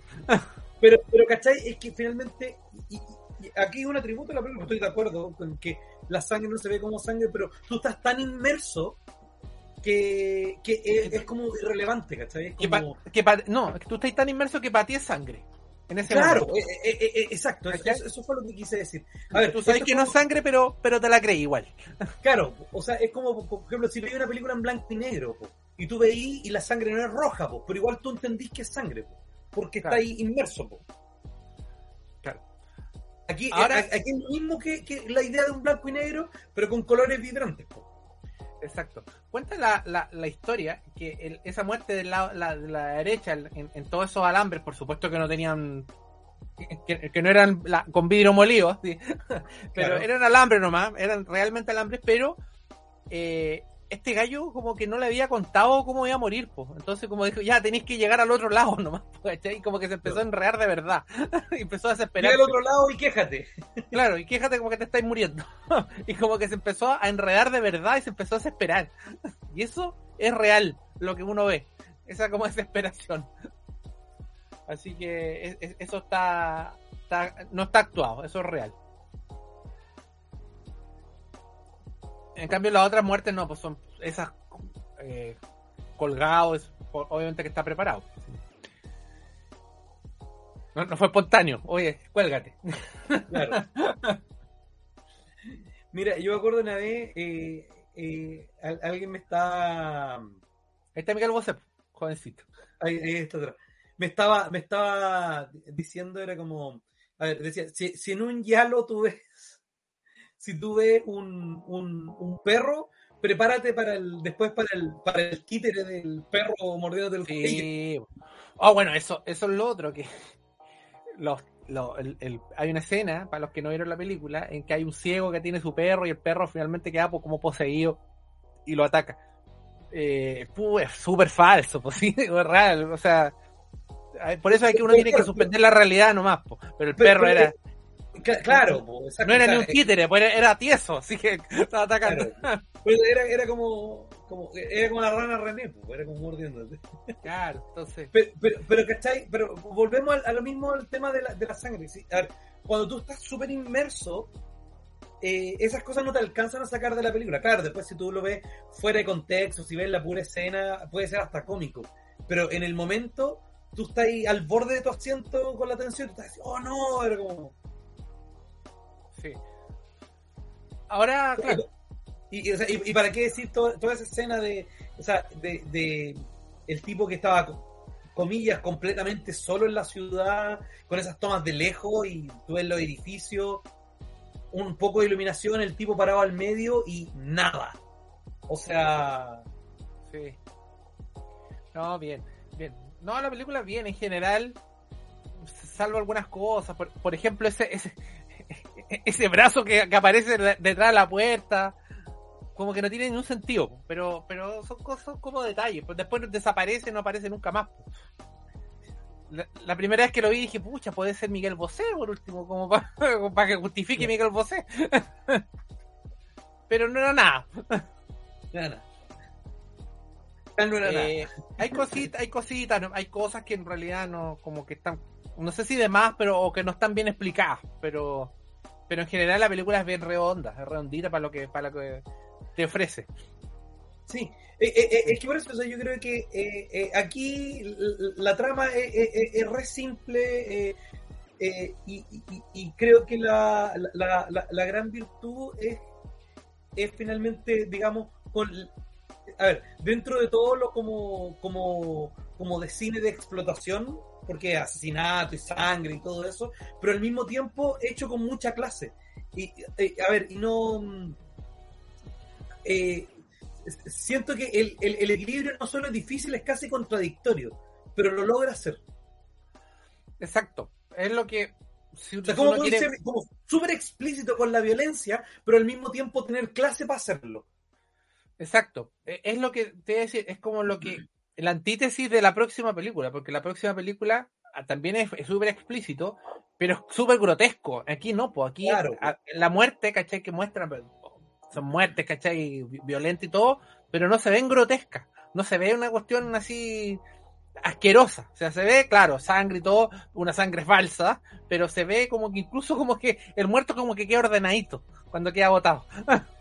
[SPEAKER 2] pero pero ¿cachai? es que finalmente y- y aquí es un atributo de la película estoy de acuerdo con que la sangre no se ve como sangre pero tú estás tan inmerso que, que es, es como irrelevante ¿cachai? Es
[SPEAKER 1] Que pa-
[SPEAKER 2] como,
[SPEAKER 1] que pa- no, tú estás tan inmerso que para ti es sangre. En ese
[SPEAKER 2] claro
[SPEAKER 1] momento.
[SPEAKER 2] eh, eh, eh, exacto eso, fue lo que quise decir a ver
[SPEAKER 1] tú sabes que no es sangre, pero, pero te la creí igual.
[SPEAKER 2] Claro, o sea, es como, por ejemplo, si veis una película en blanco y negro, po, y tú veís y la sangre no es roja, po, pero igual tú entendís que es sangre, po, porque
[SPEAKER 1] Claro.
[SPEAKER 2] está ahí inmerso.
[SPEAKER 1] Claro.
[SPEAKER 2] Aquí,
[SPEAKER 1] Ahora-
[SPEAKER 2] aquí es lo mismo que, que la idea de un blanco y negro, pero con colores vibrantes. Po.
[SPEAKER 1] Exacto. Cuenta la, la, la historia que el- esa muerte lado, la, de la derecha, en, en todos esos alambres, por supuesto que no tenían. que, que no eran la- con vidrio molido, ¿sí? pero
[SPEAKER 2] Claro.
[SPEAKER 1] eran alambres nomás, eran realmente alambres, pero eh, este gallo como que no le había contado cómo iba a morir, pues. Entonces como dijo, ya tenéis que llegar al otro lado nomás, pues, ¿cachai? Y como que se empezó a enredar de verdad. y empezó a desesperar.
[SPEAKER 2] al otro lado y quéjate.
[SPEAKER 1] Claro, y quéjate como que te estáis muriendo. y como que se empezó a enredar de verdad y se empezó a desesperar. y eso es real, lo que uno ve. Esa como desesperación. Así que es- es- eso está, está- no está actuado, eso es real. En cambio las otras muertes no, pues son esas eh, colgados, obviamente que está preparado. No, no fue espontáneo, oye, cuélgate.
[SPEAKER 2] Claro. Mira, yo me acuerdo una vez, eh, eh, al- alguien me está...
[SPEAKER 1] Ahí está Miguel Bosé, jovencito.
[SPEAKER 2] Ahí, ahí está atrás. Me estaba, me estaba diciendo, era como, a ver, decía, si, si en un yalo tú ves, si tú ves un, un, un perro, prepárate para el, después para el, para el títere del perro mordiéndote el cuello.
[SPEAKER 1] Sí. Oh, bueno, eso, eso es lo otro, que los, lo- el- el- hay una escena, para los que no vieron la película, en que hay un ciego que tiene su perro y el perro finalmente queda po- como poseído y lo ataca. Eh, es súper falso, pues sí, es real, o sea, por eso hay que uno tiene que suspender la realidad nomás, po. pero el perro era,
[SPEAKER 2] Claro, po, exacto,
[SPEAKER 1] no era ni un títere, pues era, era tieso, así que estaba atacando.
[SPEAKER 2] pero era, era como, como, era como la rana René, po, era como mordiéndote.
[SPEAKER 1] Claro, entonces,
[SPEAKER 2] Pero, pero, pero, ¿cachai? Pero volvemos a, lo mismo al tema de la, de la sangre. ¿sí? A ver, cuando tú estás súper inmerso, eh, esas cosas no te alcanzan a sacar de la película. Claro, después si tú lo ves fuera de contexto, si ves la pura escena, puede ser hasta cómico. Pero en el momento, tú estás ahí al borde de tu asiento con la tensión, tú estás así, oh no, era como...
[SPEAKER 1] Sí. Ahora, claro.
[SPEAKER 2] Y, para qué decir to- toda esa escena de, o sea, de, de el tipo que estaba, comillas, completamente solo en la ciudad, con esas tomas de lejos y tú ves los edificios, un poco de iluminación, el tipo parado al medio y nada. O sea,
[SPEAKER 1] Sí. No, bien, bien. No, la película bien en general, salvo algunas cosas. Por, por ejemplo, ese, ese, ese brazo que, que aparece de- detrás de la puerta, como que no tiene ningún sentido, pero, pero son cosas como detalles. Pues después desaparece, no aparece nunca más. La, la primera vez que lo vi dije, pucha, puede ser Miguel Bosé por último, como para que justifique Miguel Bosé. pero no era nada.
[SPEAKER 2] nada. No era nada.
[SPEAKER 1] Eh, hay cositas, hay cositas, ¿no? hay cosas que en realidad no, como que están, no sé si de más, pero o que no están bien explicadas, pero, pero en general la película es bien redonda, es redondita para lo que, para lo que te ofrece.
[SPEAKER 2] Sí, eh, eh, eh, es que por eso o sea, yo creo que eh, aquí la trama es, es- es- es re simple y, y- y creo que la, la, la- la gran virtud es, es finalmente, digamos, con, a ver, dentro de todo lo como, como, como de cine de explotación, porque asesinato y sangre y todo eso, pero al mismo tiempo hecho con mucha clase. Y, eh, a ver, y no... mm, eh, siento que el, el- el equilibrio no solo es difícil, es casi contradictorio, pero lo logra hacer.
[SPEAKER 1] Exacto, es lo que, si
[SPEAKER 2] O sea, como
[SPEAKER 1] quiere-
[SPEAKER 2] ser como súper explícito con la violencia, pero al mismo tiempo tener clase para hacerlo.
[SPEAKER 1] Exacto. E- Es lo que te voy a decir, es como lo que la antítesis de la próxima película, porque la próxima película ah, también es súper explícito, pero es súper grotesco. Aquí no, pues aquí
[SPEAKER 2] Claro.
[SPEAKER 1] a- la muerte, ¿cachai? Que muestran, son muertes, ¿cachai? Vi- Violentas y todo, pero no se ven grotescas. No se ve una cuestión así asquerosa. O sea, se ve, claro, sangre y todo, una sangre falsa, pero se ve como que incluso como que el muerto como que queda ordenadito cuando queda botado.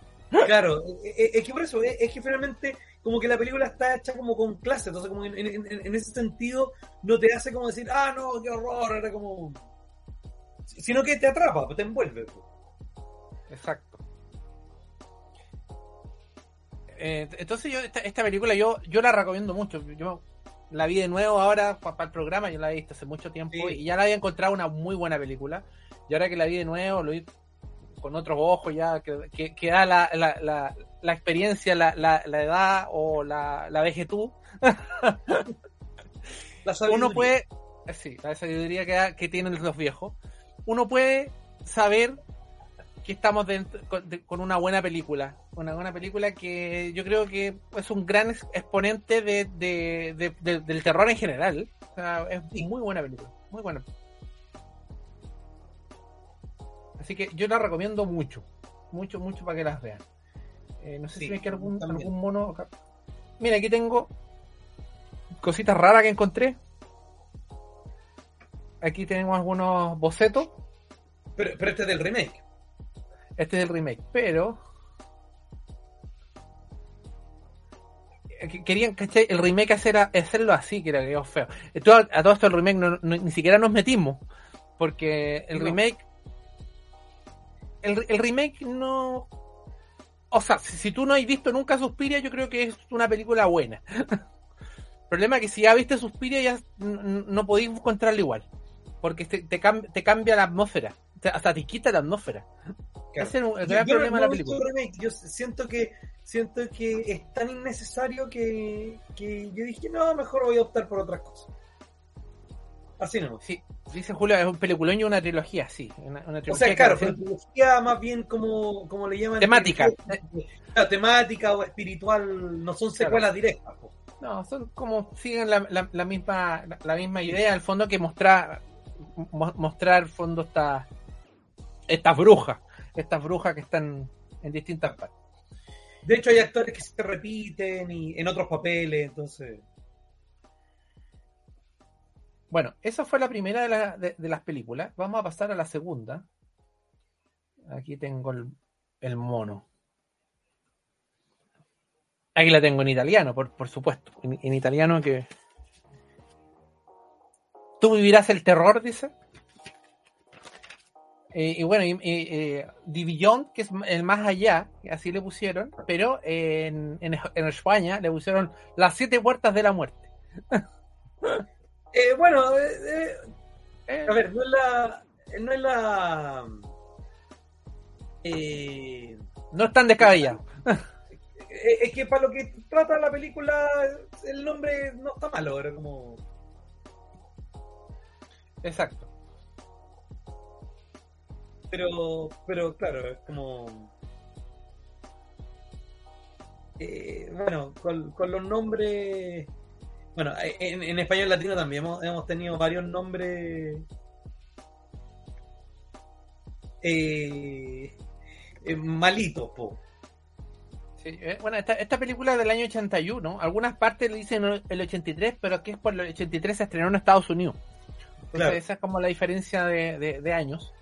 [SPEAKER 2] Claro, eh, eh, es que por eso, eh, es que finalmente como que la película está hecha como con clase, entonces como en, en- en- en ese sentido no te hace como decir, ah, no, qué horror, era como... Sino que te atrapa, te envuelve.
[SPEAKER 1] Exacto. Eh, entonces yo esta, esta película yo yo la recomiendo mucho. Yo la vi de nuevo ahora para el programa, yo la he visto hace mucho tiempo
[SPEAKER 2] Sí.
[SPEAKER 1] y ya la había encontrado una muy buena película. Y ahora que la vi de nuevo, lo vi con otros ojos ya, que, que, que da la, la, la, la experiencia, la, la, la edad o la, la
[SPEAKER 2] sabiduría.
[SPEAKER 1] uno puede, sí, la sabiduría que, que tienen los viejos, uno puede saber que estamos dentro- con, de- con una buena película, una buena película que yo creo que es un gran ex- exponente de, de- de- de- del terror en general. O sea, es muy buena película, muy buena. Así que yo la recomiendo mucho, mucho, mucho para que las vean. Eh, no sé
[SPEAKER 2] Sí,
[SPEAKER 1] si me queda algún,
[SPEAKER 2] también.
[SPEAKER 1] algún mono acá. Mira, aquí tengo cositas raras que encontré. Aquí tenemos algunos bocetos.
[SPEAKER 2] Pero, pero este es del remake.
[SPEAKER 1] Este es el remake, pero. que- Querían, ¿cachai? El remake hacer, hacerlo así, que era que feo. A todo esto el remake no- no- ni siquiera nos metimos. Porque el
[SPEAKER 2] No.
[SPEAKER 1] remake. El, el remake no. O sea, si, si tú no has visto nunca Suspiria, yo creo que es una película buena. El problema es que si ya viste Suspiria, ya no podéis encontrarla igual. Porque te, te, cam- te cambia la atmósfera. Te- hasta te quita la atmósfera.
[SPEAKER 2] Claro.
[SPEAKER 1] Ese es un- el gran
[SPEAKER 2] yo
[SPEAKER 1] problema
[SPEAKER 2] no
[SPEAKER 1] de la película.
[SPEAKER 2] el remake. Yo siento que siento que es tan innecesario que, que yo dije, no, mejor voy a optar por otras cosas. Así no.
[SPEAKER 1] Sí, dice Julio, es un peliculón y una trilogía, sí. Una, una
[SPEAKER 2] O sea, claro, pero trilogía más bien como, como le llaman.
[SPEAKER 1] Temática.
[SPEAKER 2] Claro, temática o espiritual, no son secuelas directas. po.
[SPEAKER 1] No, son como siguen la, la, la misma la, la misma idea, al fondo que mostrar mo- mostrar al fondo estas estas brujas, estas brujas que están en distintas partes.
[SPEAKER 2] De hecho, hay actores que se repiten y en otros papeles, entonces.
[SPEAKER 1] Bueno, esa fue la primera de, la- de- de las películas. Vamos a pasar a la segunda. Aquí tengo el, mono. Aquí la tengo en italiano, por, por supuesto. En, italiano que. Tú vivirás el terror, dice. Eh, y bueno, y, eh, que es el más allá, así le pusieron, pero en, en, en España le pusieron las siete puertas de la muerte.
[SPEAKER 2] Eh, bueno, eh, eh, a ver, no es la. No es la. Eh,
[SPEAKER 1] no es tan descabellado.
[SPEAKER 2] eh, es que para lo que trata la película, el nombre no está malo, era como.
[SPEAKER 1] Exacto.
[SPEAKER 2] Pero, pero claro, es como. Eh, bueno, con, con los nombres. Bueno, en, en español latino también hemos, hemos tenido varios nombres. Eh, eh, malitos, po.
[SPEAKER 1] Sí, eh, bueno, esta, esta película es del año 81. Algunas partes le dicen el 83, pero aquí es por el 83 se estrenó en Estados Unidos. Entonces,
[SPEAKER 2] Claro.
[SPEAKER 1] esa es como la diferencia de, de- de años.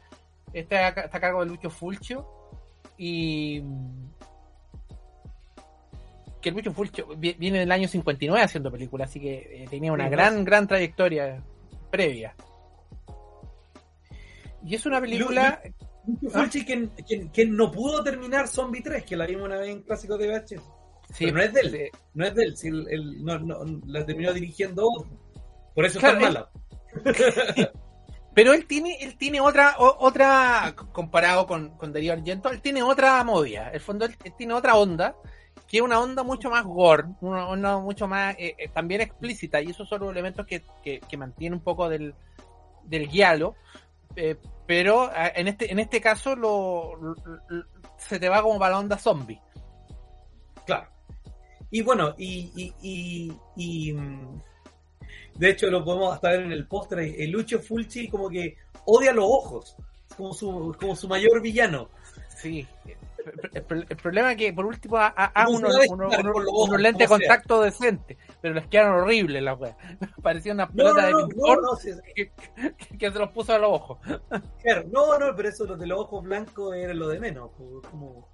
[SPEAKER 1] Esta está a cargo de Lucho Fulcio. Y. Fulcio vi- viene del año 59 haciendo películas, así que eh, tenía una
[SPEAKER 2] Sí,
[SPEAKER 1] gran,
[SPEAKER 2] pues.
[SPEAKER 1] gran trayectoria previa. Y es una película.
[SPEAKER 2] Lucho
[SPEAKER 1] Ah.
[SPEAKER 2] Fulci, quien, quien, quien no pudo terminar Zombie 3, que la vimos una vez en Clásico de VHS.
[SPEAKER 1] Sí,
[SPEAKER 2] Pero no es de él. No es de él, si él no, no- la terminó dirigiendo. Por eso
[SPEAKER 1] Claro,
[SPEAKER 2] es tan mala.
[SPEAKER 1] Pero él tiene, él tiene otra, o- otra, comparado con, con Darío Argento, él tiene otra movida. El fondo él, él tiene otra onda, que es una onda mucho más gore, una onda mucho más, eh, eh, también explícita, y esos son los elementos que, que, que mantienen un poco del, del guialo. eh, pero eh, en este, en este caso lo, lo- lo- se te va como para la onda zombie.
[SPEAKER 2] Claro. Y bueno, y, y, y, y, mm, de hecho lo podemos hasta ver en el póster. El Lucho Fulci como que odia los ojos. Como su, como su mayor villano.
[SPEAKER 1] Sí. El, problema es que por último ha- ha- haga
[SPEAKER 2] No se
[SPEAKER 1] unos,
[SPEAKER 2] va a
[SPEAKER 1] unos- lentes de contacto decentes, pero les quedan horribles las weas. Parecía una pelota
[SPEAKER 2] no,
[SPEAKER 1] de
[SPEAKER 2] no, no, sí,
[SPEAKER 1] que, que se los puso a los ojos.
[SPEAKER 2] no, no, pero eso los de los ojos blancos era lo de menos. Como,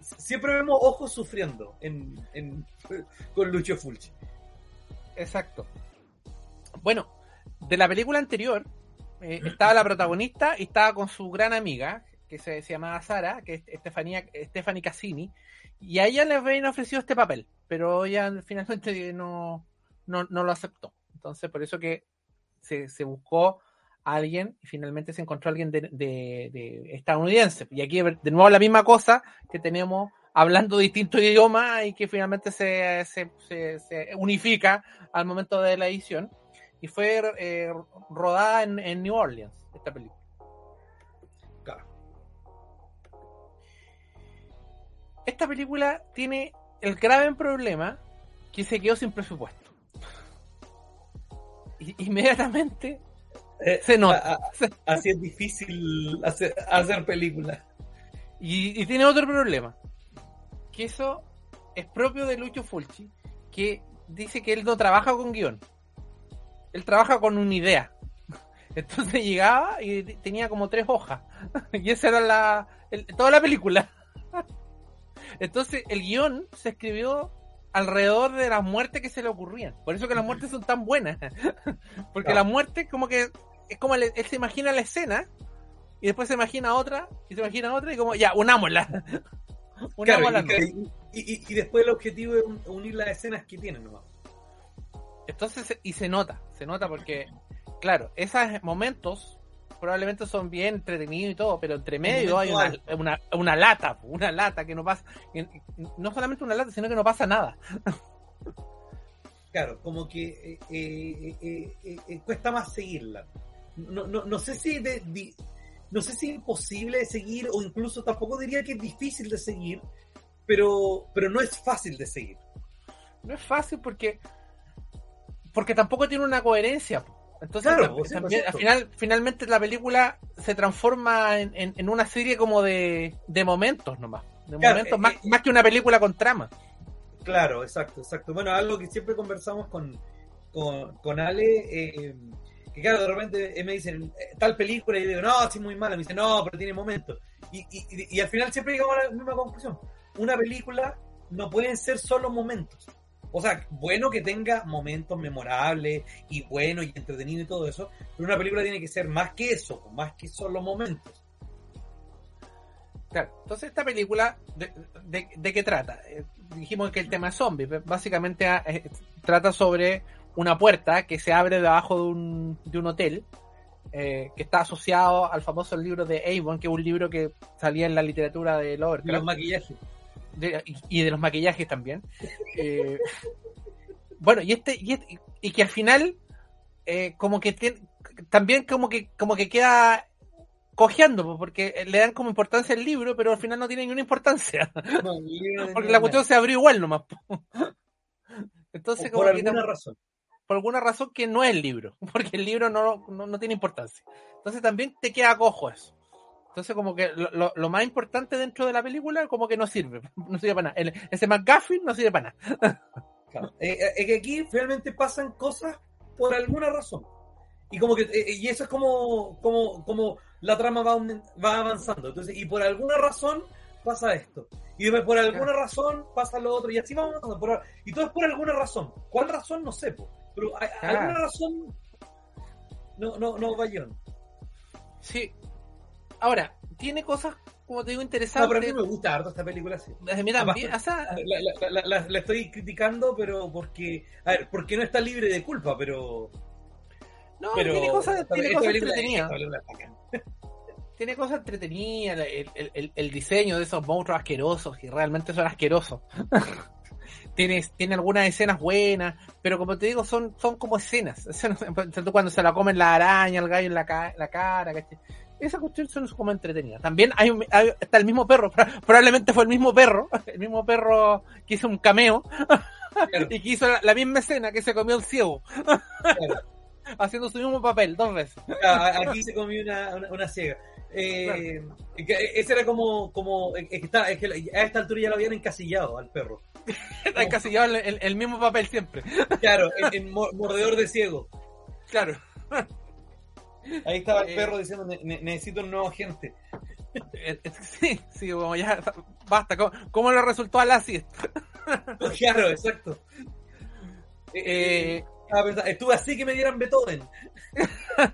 [SPEAKER 2] siempre vemos ojos sufriendo en, en, con Lucho Fulci.
[SPEAKER 1] Exacto. Bueno, de la película anterior eh, estaba la protagonista y estaba con su gran amiga, que se, se llamaba Sara, que es Estefanía, Stephanie Cassini, y a ella le habían ofrecido este papel, pero ella finalmente no, no, no lo aceptó. Entonces, por eso que se, se buscó a alguien y finalmente se encontró a alguien de, de- de estadounidense. Y aquí de nuevo la misma cosa que tenemos hablando distintos idiomas y que finalmente se, se, se- unifica al momento de la edición. Y fue eh, rodada en, en New Orleans, esta película. Esta película tiene el grave problema que se quedó sin presupuesto. Inmediatamente
[SPEAKER 2] Eh,
[SPEAKER 1] se nota.
[SPEAKER 2] a- a- así es difícil hacer, hacer películas.
[SPEAKER 1] Y, y tiene otro problema. Que eso es propio de Lucho Fulci, que dice que él no trabaja con guion. Él trabaja con una idea. Entonces llegaba y tenía como tres hojas. Y esa era la, el- toda la película. Entonces el guion se escribió alrededor de las muertes que se le ocurrían. Por eso que las muertes son tan buenas. Porque
[SPEAKER 2] Claro.
[SPEAKER 1] las muertes como que es como él, él se imagina la escena y después se imagina otra y se imagina otra y como ya, unámosla. Unámosla.
[SPEAKER 2] y, y- y- y después el objetivo es un- unir las escenas que tienen nomás.
[SPEAKER 1] Entonces, y se nota, se nota porque, claro, esos momentos probablemente son bien entretenidos y todo, pero entre medio hay una, una, una lata, una lata que no pasa, que no solamente una lata, sino que no pasa nada.
[SPEAKER 2] Claro, como que eh, eh, eh, eh, eh, cuesta más seguirla. No, no, no sé si de- di- no sé si es imposible de seguir o incluso tampoco diría que es difícil de seguir, pero, pero no es fácil de seguir.
[SPEAKER 1] No es fácil porque porque tampoco tiene una coherencia. Entonces,
[SPEAKER 2] Claro, pues,
[SPEAKER 1] también,
[SPEAKER 2] cierto.
[SPEAKER 1] al final, finalmente la película se transforma en, en- en una serie como de, de momentos nomás. De
[SPEAKER 2] Claro,
[SPEAKER 1] momentos
[SPEAKER 2] eh,
[SPEAKER 1] más,
[SPEAKER 2] eh,
[SPEAKER 1] más que una película con trama.
[SPEAKER 2] Claro, exacto, exacto. Bueno, algo que siempre conversamos con, con, con Ale, eh, que claro, de repente me dicen tal película y yo digo, no, sí, muy mala. Me dicen, no, pero tiene momentos. Y, y, y- y al final siempre llegamos a la misma conclusión. Una película no pueden ser solo momentos. O sea, bueno que tenga momentos memorables y bueno y entretenido y todo eso, pero una película tiene que ser más que eso, más que solo momentos.
[SPEAKER 1] Claro, entonces esta película, ¿de, qué trata? Eh, dijimos que el tema es zombie, básicamente ah, eh, trata sobre una puerta que se abre debajo de un, de un hotel eh, que está asociado al famoso libro de Avon, que es un libro que salía en la literatura de Lovecraft.
[SPEAKER 2] Los maquillajes.
[SPEAKER 1] Y, de los maquillajes también. Eh, bueno, y este, y este, y, que al final, eh, como que tiene, también como que, como que queda cojeando, porque le dan como importancia al libro, pero al final no tiene ninguna importancia. porque la cuestión se abrió igual nomás.
[SPEAKER 2] Entonces, por alguna razón
[SPEAKER 1] por alguna razón que no es el libro, porque el libro no, no, tiene importancia. Entonces también te queda cojo eso. Entonces como que lo, lo, más importante dentro de la película como que no sirve, no sirve para nada. ese McGuffin no sirve para
[SPEAKER 2] nada. Eh, eh, es que aquí realmente pasan cosas por alguna razón. Y como que eh, y eso es como, como, como la trama va, va avanzando. Entonces, y por alguna razón pasa esto. Y por alguna razón pasa lo otro. Y así vamos avanzando. y todo es por alguna razón. ¿Cuál razón? No sé. Po. Pero hay, alguna razón. No, no, no, Bayón.
[SPEAKER 1] Sí. Ahora, tiene cosas, como te digo, interesantes.
[SPEAKER 2] No, pero a mí me gusta harto esta película, sí.
[SPEAKER 1] Desde también, o
[SPEAKER 2] sea... la, estoy criticando, pero porque. A ver, porque no está libre de culpa, pero.
[SPEAKER 1] No, pero tiene cosas, tiene cosas entretenidas. Tiene cosas entretenidas, el, el, el, diseño de esos monstruos asquerosos, que realmente son asquerosos. tiene, tiene algunas escenas buenas, pero como te digo, son, son como escenas. Cuando se la comen la araña, el gallo en la, la cara, Esa cuestión son como entretenida. También hay, está el mismo perro, probablemente fue el mismo perro, el mismo perro que hizo un cameo y que hizo la, misma escena que se comió el ciego. Haciendo su mismo papel, dos veces.
[SPEAKER 2] Aquí se comió una, una, ciega. Eh, ese era como, como es que, está, es que a esta altura ya lo habían encasillado al perro.
[SPEAKER 1] Está encasillado el, el, mismo papel siempre.
[SPEAKER 2] Claro, en, mordedor de ciego.
[SPEAKER 1] Claro.
[SPEAKER 2] Ahí estaba el eh, perro diciendo, necesito un nuevo agente.
[SPEAKER 1] Eh, eh, sí, sí, como ya, basta. ¿Cómo, le resultó a Lassie?
[SPEAKER 2] Claro, exacto. estuve así que me dieran Beethoven.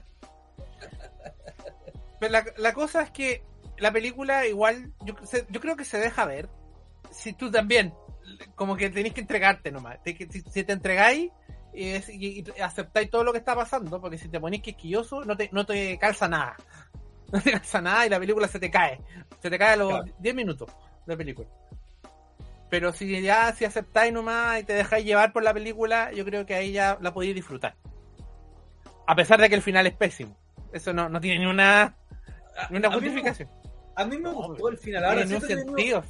[SPEAKER 1] Pero la, la, cosa es que la película igual, yo, yo creo que se deja ver. Si tú también como que tenéis que entregarte nomás. si, te entregáis y, aceptáis todo lo que está pasando, porque si te ponéis quisquilloso, no te, no te calza nada. No te calza nada y la película se te cae. Se te cae a los 10 minutos de película. Pero si ya si aceptáis nomás y te dejáis llevar por la película, yo creo que ahí ya la podéis disfrutar. A pesar de que el final es pésimo. Eso no, no tiene ni una, ni una justificación.
[SPEAKER 2] A mí me, gustó el final. Ahora, no sentido.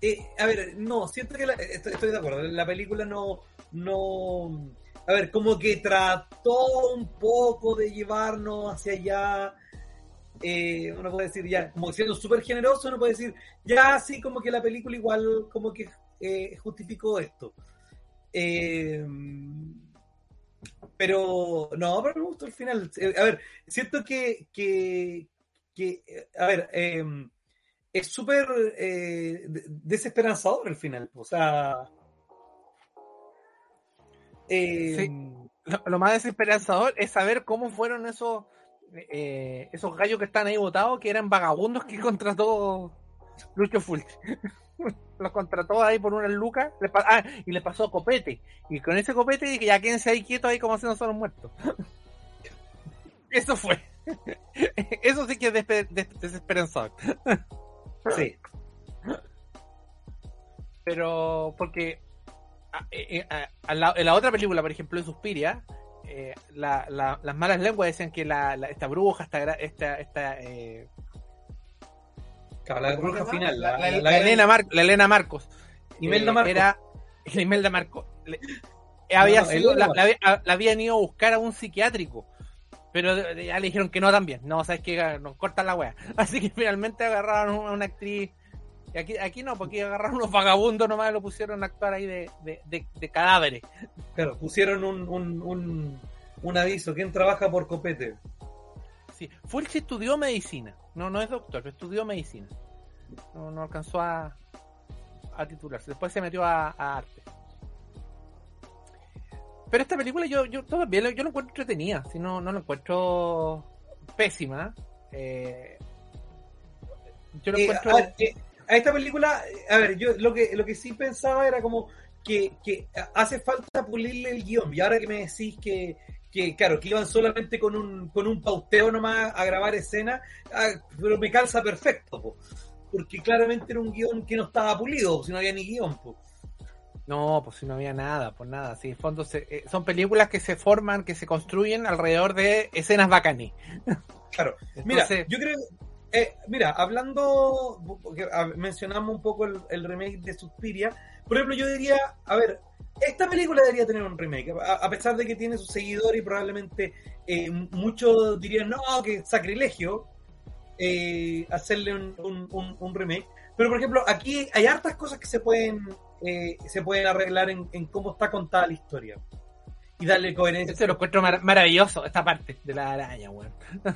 [SPEAKER 2] Eh, a ver, no, siento que estoy, de acuerdo. La película no, no. A ver, como que trató un poco de llevarnos hacia allá. Eh, uno puede decir ya, como siendo súper generoso, uno puede decir, ya sí, como que la película igual, como que eh, justificó esto. pero no, pero me gustó el final. a ver, siento que, que, que a ver, es súper eh, desesperanzador el final. O sea.
[SPEAKER 1] Eh, lo, más desesperanzador es saber cómo fueron esos eh, esos gallos que están ahí votados, que eran vagabundos que contrató Lucho Fulci. Los contrató ahí por unas lucas ah, y le pasó copete. Y con ese copete dije, ya quédense ahí quietos ahí como si no son muertos. Eso fue. Eso sí que es desesperanzador.
[SPEAKER 2] Sí.
[SPEAKER 1] Pero porque eh, eh, en la otra película, por ejemplo, en Suspiria, eh, las malas lenguas decían que la, esta bruja, esta, esta, esta
[SPEAKER 2] la bruja final,
[SPEAKER 1] la, Elena la Elena Marcos, Imelda Marcos. era Imelda Marcos, había sido, la, habían ido a buscar a un psiquiátrico pero ya le dijeron que no también. No, sabes que nos cortan la wea. Así que finalmente agarraron a una actriz. Y aquí, aquí no, porque agarraron unos vagabundos nomás y lo pusieron a actuar ahí de, de, cadáveres.
[SPEAKER 2] Claro, pusieron un, un, un, aviso. ¿Quién trabaja por copete?
[SPEAKER 1] Sí, Fulci estudió medicina. No, no es doctor, pero estudió medicina. No, no alcanzó a, a titularse. Después se metió a, arte. Pero esta película yo, yo todavía lo- yo lo encuentro entretenida, si no, no lo encuentro pésima. Eh, yo lo
[SPEAKER 2] Eh,
[SPEAKER 1] encuentro.
[SPEAKER 2] a, eh, a esta película, a ver, yo lo que, lo que sí pensaba era como que, que hace falta pulirle el guion. Y ahora que me decís que, que claro, que iban solamente con un, con un pauteo nomás a grabar escenas, ah, pero me calza perfecto, po. porque claramente era un guion que no estaba pulido, si no había ni guion. po.
[SPEAKER 1] No, pues si no había nada, pues nada. Sí, en fondo se- eh, son películas que se forman, que se construyen alrededor de escenas bacanes.
[SPEAKER 2] Claro, Mira,
[SPEAKER 1] Entonces,
[SPEAKER 2] yo creo, eh, mira, hablando, mencionamos un poco el, el remake de Suspiria, por ejemplo, yo diría, a ver, esta película debería tener un remake, a, a pesar de que tiene sus seguidores y probablemente eh, muchos dirían, no, que sacrilegio eh, hacerle un, un- un- un remake, pero por ejemplo, aquí hay hartas cosas que se pueden, eh, se pueden arreglar en, en cómo está contada la historia y darle coherencia.
[SPEAKER 1] este lo encuentro mar- maravilloso, esta parte de la araña, weón.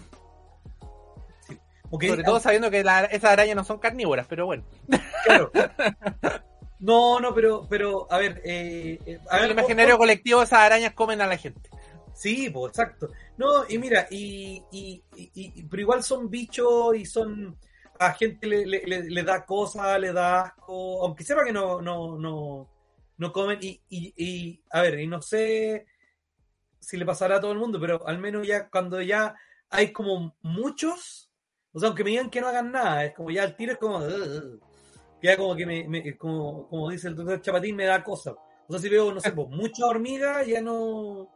[SPEAKER 1] Sobre todo sabiendo que la- esas arañas no son carnívoras, pero bueno.
[SPEAKER 2] Claro. No, no, pero, pero, a ver, eh, eh, a
[SPEAKER 1] En
[SPEAKER 2] ver,
[SPEAKER 1] el imaginario colectivo esas arañas comen a la gente.
[SPEAKER 2] Sí, pues, exacto. No, y mira, y, y, y- y- pero igual son bichos y son, a gente le, le, le- da cosas, le da asco, aunque sepa que no, no, no, no comen, y, y, y, a ver, y no sé si le pasará a todo el mundo, pero al menos ya cuando ya hay como muchos, o sea, aunque me digan que no hagan nada, es como ya el tiro es como, ya como que me, me- como, como dice el doctor Chapatín, me da cosa. O sea, si veo, no sé, pues mucha hormiga, ya no.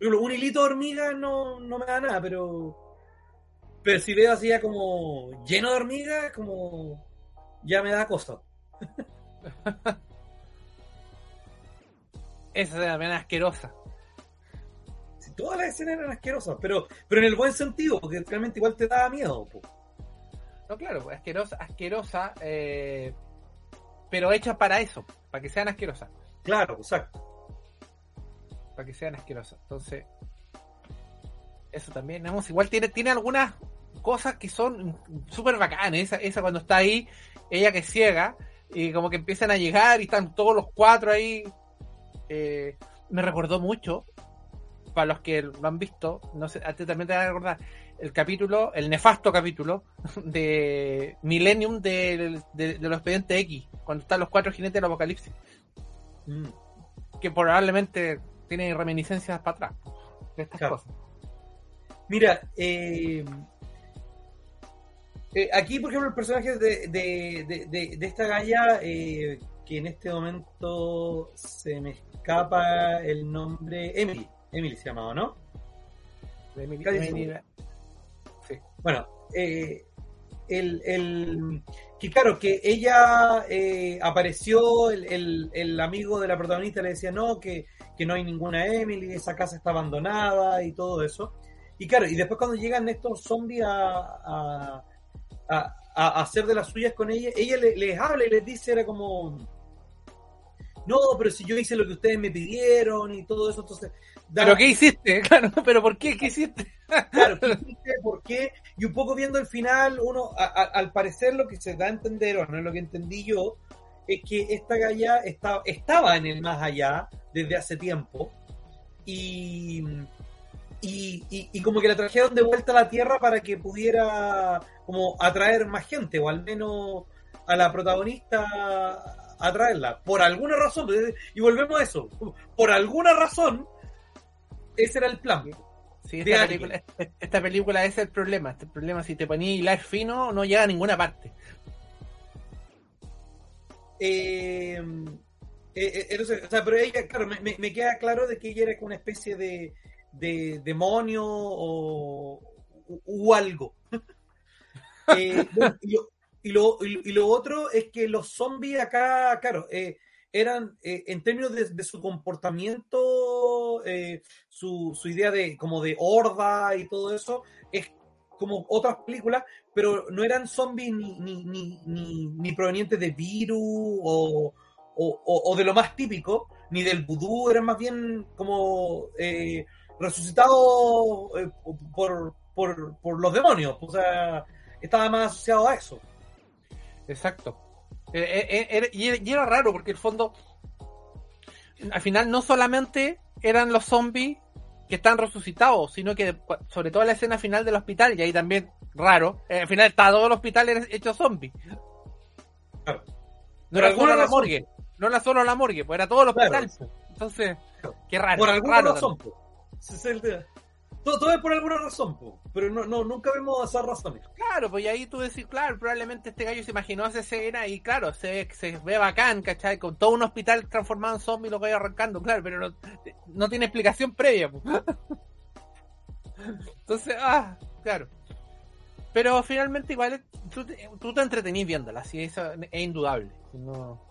[SPEAKER 2] Un hilito de hormiga no, no me da nada, pero. Pero si veo así ya como lleno de hormigas, como. Ya me da cosa.
[SPEAKER 1] Esa es también asquerosa.
[SPEAKER 2] Si todas las escenas eran asquerosas, pero, pero en el buen sentido, porque realmente igual te daba miedo. po.
[SPEAKER 1] No, claro, pues, asquerosa, asquerosa, eh, pero hecha para eso, para que sean asquerosas,
[SPEAKER 2] Claro, exacto.
[SPEAKER 1] para que sean asquerosas. Entonces, eso también, digamos, igual tiene, tiene algunas cosas que son súper bacanas. Esa, esa cuando está ahí, ella que ciega, y como que empiezan a llegar y están todos los cuatro ahí. eh, me recordó mucho, para los que lo han visto, no sé, a ti también te va a recordar, el capítulo, el nefasto capítulo de Millennium de, de, de los expedientes X, cuando están los cuatro jinetes del apocalipsis,
[SPEAKER 2] Mm.
[SPEAKER 1] que probablemente tiene reminiscencias para atrás de estas
[SPEAKER 2] Claro.
[SPEAKER 1] cosas.
[SPEAKER 2] Mira, eh, eh, aquí, por ejemplo, el personaje de, de, de, esta galla, eh, que en este momento se me escapa el nombre, Emily. Emily se llamaba, ¿no?
[SPEAKER 1] Emily- Emily- sí.
[SPEAKER 2] Bueno, eh, el, el- que claro, que ella eh, apareció, el, el- el amigo de la protagonista le decía no, que, que no hay ninguna Emily, esa casa está abandonada y todo eso. Y claro, y después cuando llegan estos zombies a, a, a- a hacer de las suyas con ella, ella le- les habla y les dice, era como, no, pero si yo hice lo que ustedes me pidieron y todo eso, entonces... da-
[SPEAKER 1] ¿Pero qué hiciste? Claro, ¿pero por qué? ¿Qué hiciste?
[SPEAKER 2] Claro, ¿qué hiciste? ¿por qué? Y un poco viendo el final, uno, a- a- al parecer lo que se da a entender, o no es lo que entendí yo, es que esta galla estaba, estaba en el más allá desde hace tiempo y, y, y- y como que la trajeron de vuelta a la Tierra para que pudiera como atraer más gente, o al menos a la protagonista atraerla, por alguna razón, y volvemos a eso, por alguna razón, ese era el plan.
[SPEAKER 1] Sí, esta película, esta película es el problema. Este problema, si te ponías hilar fino, no llega a ninguna parte.
[SPEAKER 2] Eh, eh, eh, entonces, o sea, pero ella, claro, me, me- me queda claro de que ella era como una especie de, de demonio o, u- algo. Eh, y, lo, y, lo, otro es que los zombies acá, claro, eh, eran, eh, en términos de, su comportamiento, su, su idea de como de horda y todo eso, es como otras películas, pero no eran zombies ni, ni, ni, ni, ni provenientes de virus o, o, o- de lo más típico, ni del vudú, eran más bien como resucitados eh, por, por, por los demonios, o sea, estaba más asociado a eso.
[SPEAKER 1] Exacto. Eh, eh, y, era, raro porque el fondo al final no solamente eran los zombies que están resucitados, sino que sobre todo la escena final del hospital, y ahí también raro, al final está todo el hospital hecho zombie. No era solo la morgue, no era solo la morgue, pues era todo el hospital. Entonces, qué raro.
[SPEAKER 2] Por alguna
[SPEAKER 1] raro
[SPEAKER 2] razón, todo, es por alguna razón, pero no, no, nunca vemos esas razones.
[SPEAKER 1] Claro, pues y ahí tú decís, claro, probablemente este gallo se imaginó esa escena y claro, se, se ve bacán, ¿cachai? Con todo un hospital transformado en zombie lo que arrancando, claro, pero no, no tiene explicación previa. Pues. Entonces, ah, claro. Pero finalmente igual tú, tú te entretenís viéndola, así eso es indudable. No...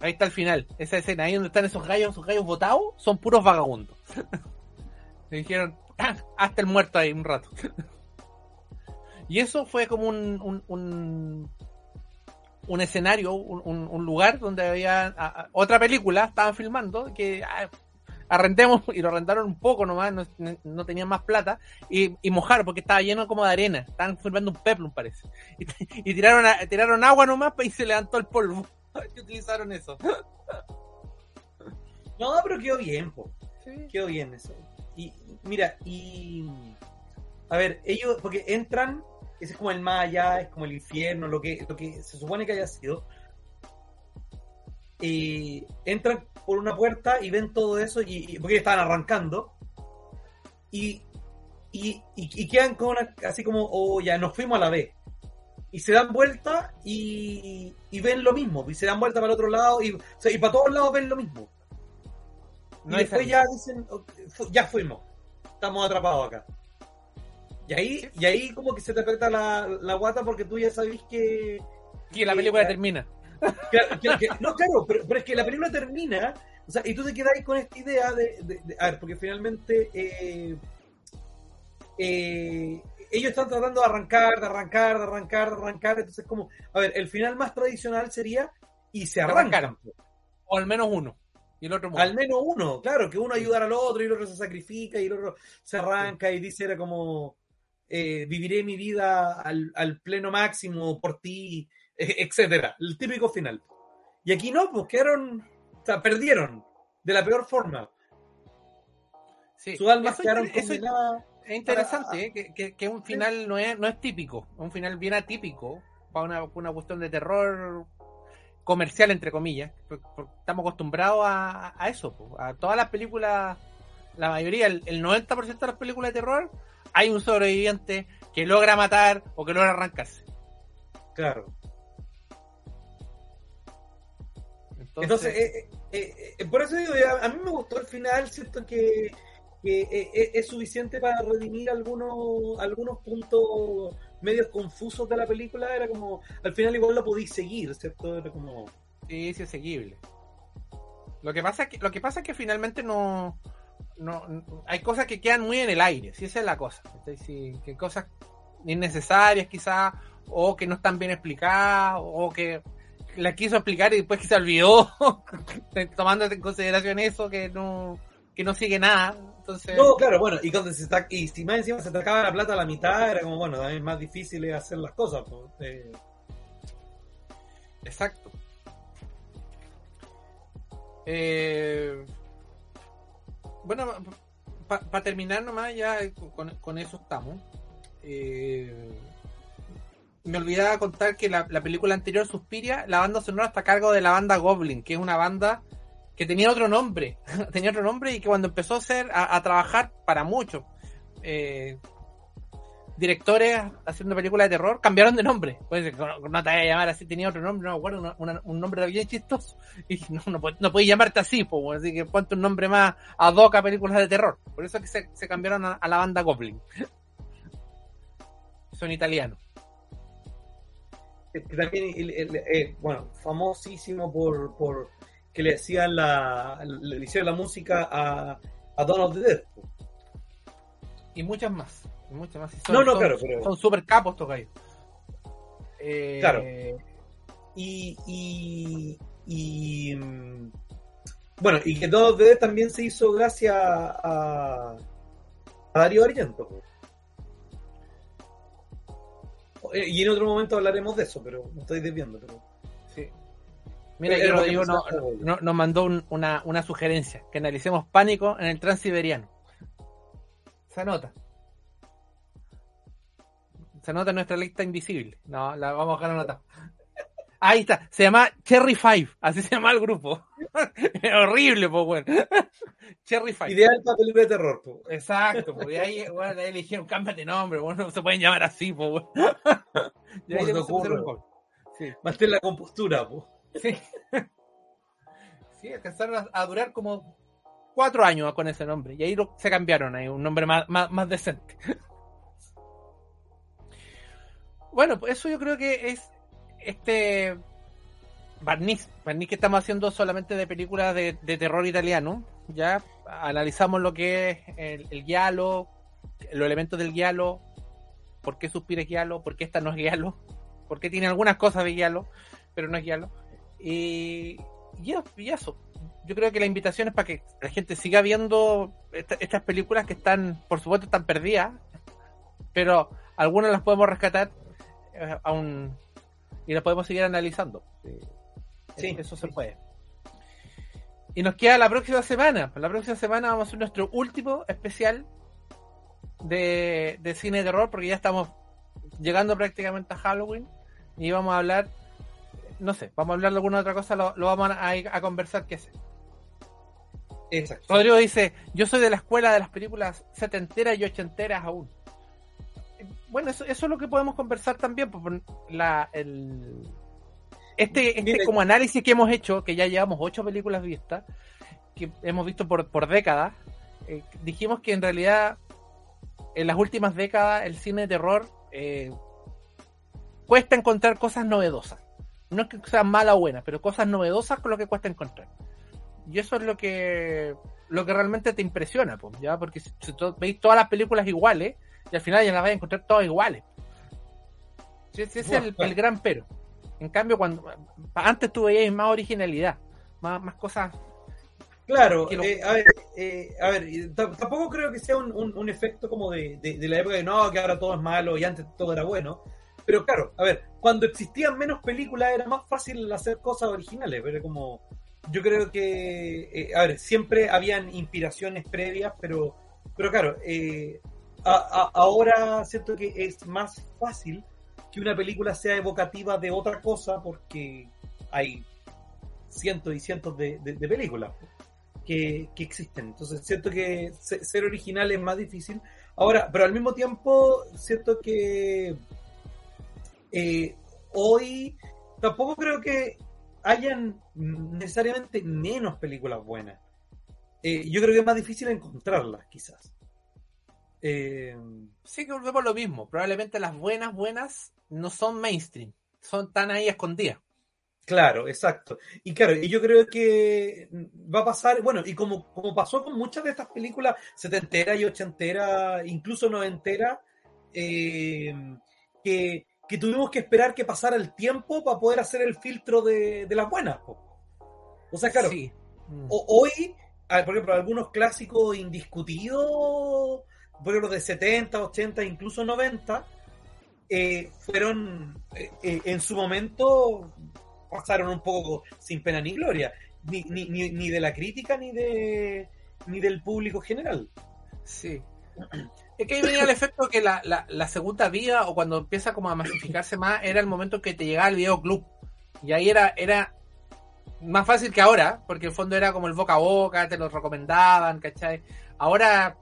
[SPEAKER 1] Ahí está el final, esa escena, ahí donde están esos gallos, esos gallos botados, son puros vagabundos. Le dijeron, ah, hasta el muerto ahí un rato. y eso fue como un, un, un, escenario, un, lugar donde había otra película, estaban filmando, que ah, arrendemos y lo rentaron un poco nomás, no, tenían más plata, y, y mojaron porque estaba lleno como de arena, estaban filmando un peplum parece, y, tiraron, tiraron agua nomás y se levantó el polvo que utilizaron eso.
[SPEAKER 2] No, pero quedó bien, po. Quedó bien eso. Y mira, y. A ver, ellos, porque entran, ese es como el más allá, es como el infierno, lo que, lo que se supone que haya sido. Y entran por una puerta y ven todo eso, y, porque estaban arrancando. Y, y, y, quedan con una, así como, oh, ya nos fuimos a la vez y se dan vuelta y, y, ven lo mismo, y se dan vuelta para el otro lado, y, y para todos lados ven lo mismo. y después ya dicen, ya fuimos, estamos atrapados acá. Y ahí, y ahí como que se te aprieta la, la guata porque tú ya sabes que...
[SPEAKER 1] Que la película termina.
[SPEAKER 2] no, claro, pero, es que la película termina, o sea, y tú te quedas ahí con esta idea de, de, a ver, porque finalmente eh, eh, ellos están tratando de arrancar, de arrancar, de arrancar, de arrancar. Entonces, como, a ver, el final más tradicional sería y se arrancan.
[SPEAKER 1] O al menos uno. Y el otro
[SPEAKER 2] Al menos uno, claro, que uno ayudara al otro y el otro se sacrifica y el otro se arranca y dice, era como, eh, viviré mi vida al, pleno máximo por ti, etcétera. El típico final. Y aquí no, pues quedaron, o sea, perdieron de la peor forma.
[SPEAKER 1] Sí. Sus almas quedaron condenadas es interesante, ¿eh? que, que, un final no es, no es típico, un final bien atípico para una, una cuestión de terror comercial, entre comillas. Estamos acostumbrados a, a eso, a todas las películas, la mayoría, el, 90% de las películas de terror, hay un sobreviviente que logra matar o que logra arrancarse.
[SPEAKER 2] Claro. Entonces, eh, eh, por eso digo, a, mí me gustó el final, siento que que eh, eh, es, suficiente para redimir algunos, algunos puntos medios confusos de la película. Era como, al final igual lo podéis seguir, ¿cierto? Era como...
[SPEAKER 1] Sí, sí, es seguible. Lo que pasa es que, lo que, pasa es que finalmente no, no, hay cosas que quedan muy en el aire, si esa es la cosa. que cosas innecesarias quizás, o que no están bien explicadas, o que la quiso explicar y después que se olvidó, tomando en consideración eso, que no, que no sigue nada. Entonces...
[SPEAKER 2] No, claro, bueno, y cuando se está, y si más encima se te acaba la plata a la mitad, era como, bueno, es más difícil hacer las cosas. Pues,
[SPEAKER 1] Exacto. Eh... Bueno, para terminar nomás, ya con, eso estamos. Eh... Me olvidaba contar que la, la, película anterior, Suspiria, la banda sonora está a cargo de la banda Goblin, que es una banda que tenía otro nombre, tenía otro nombre y que cuando empezó a ser, a, trabajar para muchos eh, directores haciendo películas de terror, cambiaron de nombre. Pues no te voy a llamar así, tenía otro nombre, no me acuerdo, un nombre bien chistoso. Y no, no, no podéis llamarte así, pues, así que ponte un nombre más ad hoc a películas de terror. Por eso es que se, cambiaron a, la banda Goblin. Son italianos.
[SPEAKER 2] También, eh, bueno, famosísimo por, por que le hacían la, le hicieron la música a, a the Dead.
[SPEAKER 1] Y muchas más. muchas más.
[SPEAKER 2] Son, no, no, claro, pero...
[SPEAKER 1] Son super capos estos eh...
[SPEAKER 2] Claro. Y, y, y, mm, bueno, y que the Dead también se hizo gracias a, a Darío Argento. Y en otro momento hablaremos de eso, pero me estoy desviando. Pero...
[SPEAKER 1] Mira,
[SPEAKER 2] que
[SPEAKER 1] no- no- nos mandó un- una, una sugerencia, que analicemos pánico en el transiberiano. Se anota. Se anota en nuestra lista invisible. No, la vamos a dejar anotada. Ahí está, se llama Cherry Five, así se llama el grupo. Es horrible, pues, bueno. Cherry Five.
[SPEAKER 2] Ideal para película de terror. po.
[SPEAKER 1] Exacto, porque ahí, bueno, ahí eligieron, cámbiate nombre, bueno, no se pueden llamar así, pues, bueno. Y ahí
[SPEAKER 2] no ocurre.
[SPEAKER 1] Sí.
[SPEAKER 2] Mantén la compostura. po.
[SPEAKER 1] Sí. Sí, alcanzaron a, durar como cuatro años con ese nombre. Y ahí lo- se cambiaron ahí, un nombre más, más, decente. Bueno, pues eso yo creo que es este barniz. Barniz que estamos haciendo solamente de películas de, terror italiano. Ya analizamos lo que es el, el giallo, los elementos del giallo, por qué suspira es giallo, por qué esta no es giallo, por qué tiene algunas cosas de giallo, pero no es giallo. Y, y eso- y eso. Yo creo que la invitación es para que la gente siga viendo esta- estas películas que están, por supuesto, están perdidas, pero algunas las podemos rescatar eh, aún y las podemos seguir analizando.
[SPEAKER 2] Sí.
[SPEAKER 1] eso se puede. Y nos queda la próxima semana. La próxima semana vamos a hacer nuestro último especial de, de cine de terror, porque ya estamos llegando prácticamente a Halloween y vamos a hablar, no sé, vamos a hablar de alguna otra cosa, lo, lo vamos a, a conversar qué sé.
[SPEAKER 2] Exacto.
[SPEAKER 1] Rodrigo dice, yo soy de la escuela de las películas setenteras y ochenteras aún. Bueno, eso, eso es lo que podemos conversar también, pues, por la, el, este, este
[SPEAKER 2] Mira-
[SPEAKER 1] como análisis que hemos hecho, que ya llevamos ocho películas vistas, que hemos visto por, por décadas, eh, dijimos que en realidad en las últimas décadas el cine de terror eh, cuesta encontrar cosas novedosas. No es que sean malas o buenas, pero cosas novedosas con lo que cuesta encontrar. Y eso es lo que lo que realmente te impresiona, pues, ¿ya? Porque si, si veis todas las películas iguales, y al final ya las vais a encontrar todas iguales. Sí, ese es el, el gran pero. En cambio, cuando antes tú veías más originalidad, más, más cosas.
[SPEAKER 2] Claro,
[SPEAKER 1] lo-
[SPEAKER 2] eh, a ver, eh, a ver, tampoco creo que sea un, un- un efecto como de, de- de la época de no, que ahora todo es malo y antes todo era bueno. Pero claro, a ver, cuando existían menos películas era más fácil hacer cosas originales, pero como yo creo que, eh, a ver, siempre habían inspiraciones previas, pero, pero claro, eh, ahora siento que es más fácil que una película sea evocativa de otra cosa porque hay cientos y cientos de, películas que, que existen. Entonces siento que se- ser original es más difícil. Ahora, pero al mismo tiempo siento que eh, hoy tampoco creo que hayan necesariamente menos películas buenas. Eh, yo creo que es más difícil encontrarlas, quizás. Eh,
[SPEAKER 1] Sí que volvemos a lo mismo. Probablemente las buenas, buenas no son mainstream. Son tan ahí escondidas.
[SPEAKER 2] Claro, exacto. Y claro, y yo creo que va a pasar, bueno, y como, como pasó con muchas de estas películas setenteras y ochenteras, incluso noventeras, eh, que, que tuvimos que esperar que pasara el tiempo para poder hacer el filtro de, de las buenas. po. O sea, claro,
[SPEAKER 1] Sí. Mm.
[SPEAKER 2] o- hoy, ver, por ejemplo, algunos clásicos indiscutidos, por ejemplo, de 70, 80, incluso 90, eh, fueron eh, eh, en su momento pasaron un poco sin pena ni gloria, ni, ni, ni, ni de la crítica ni de ni del público general.
[SPEAKER 1] Sí. Es que ahí venía el efecto que la, la, la segunda vía, o cuando empieza como a masificarse más, era el momento que te llegaba el videoclub. Y ahí era, era más fácil que ahora, porque en el fondo era como el boca a boca, te lo recomendaban, ¿cachai? Ahora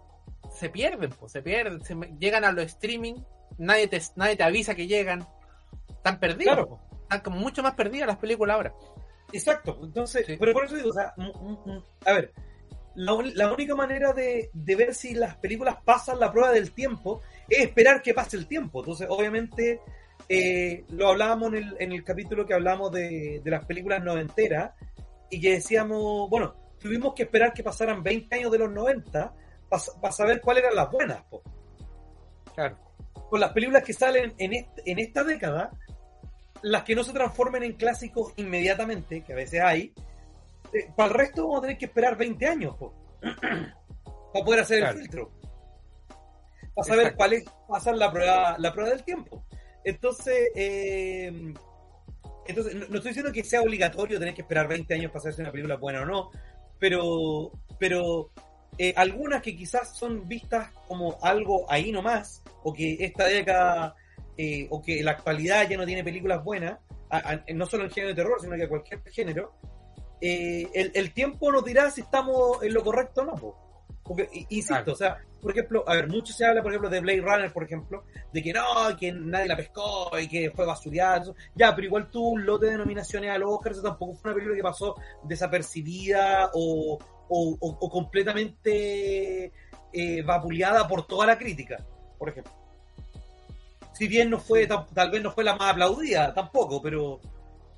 [SPEAKER 1] se pierden, pues, se pierden, se llegan a los streaming, nadie te, nadie te avisa que llegan, están perdidos,
[SPEAKER 2] Claro.
[SPEAKER 1] pues. están como mucho más perdidas las películas ahora.
[SPEAKER 2] Exacto, entonces,
[SPEAKER 1] Sí.
[SPEAKER 2] pero por eso digo, o sea, a ver, la, única manera de, de ver si las películas pasan la prueba del tiempo es esperar que pase el tiempo. Entonces, obviamente, eh, lo hablábamos en el, en el capítulo que hablamos de, de las películas noventeras y que decíamos, bueno, tuvimos que esperar que pasaran 20 años de los 90 para saber cuáles eran las buenas. po.
[SPEAKER 1] Claro.
[SPEAKER 2] Con las películas que salen en, est- en esta década, las que no se transformen en clásicos inmediatamente, que a veces hay, eh, para el resto vamos a tener que esperar 20 años po, para poder hacer
[SPEAKER 1] Claro.
[SPEAKER 2] el filtro. Para saber
[SPEAKER 1] Exacto.
[SPEAKER 2] cuál es pasar la prueba, la prueba del tiempo. Entonces, eh, Entonces, no, no estoy diciendo que sea obligatorio tener que esperar 20 años para hacerse una película buena o no, pero, pero eh, algunas que quizás son vistas como algo ahí nomás, o que esta década, eh, o que la actualidad ya no tiene películas buenas, a- a- no solo en género de terror, sino que cualquier género, eh, el, el tiempo nos dirá si estamos en lo correcto o no. po. Porque, insisto,
[SPEAKER 1] Claro.
[SPEAKER 2] o sea, por ejemplo, a ver, mucho se habla, por ejemplo, de Blade Runner, por ejemplo, de que no, que nadie la pescó y que fue basureada. Ya, pero igual tuvo un lote de nominaciones al Oscar, eso tampoco fue una película que pasó desapercibida o, o, o- o completamente eh, vapuleada por toda la crítica, por ejemplo. Si bien no fue, tal, tal vez no fue la más aplaudida, tampoco, pero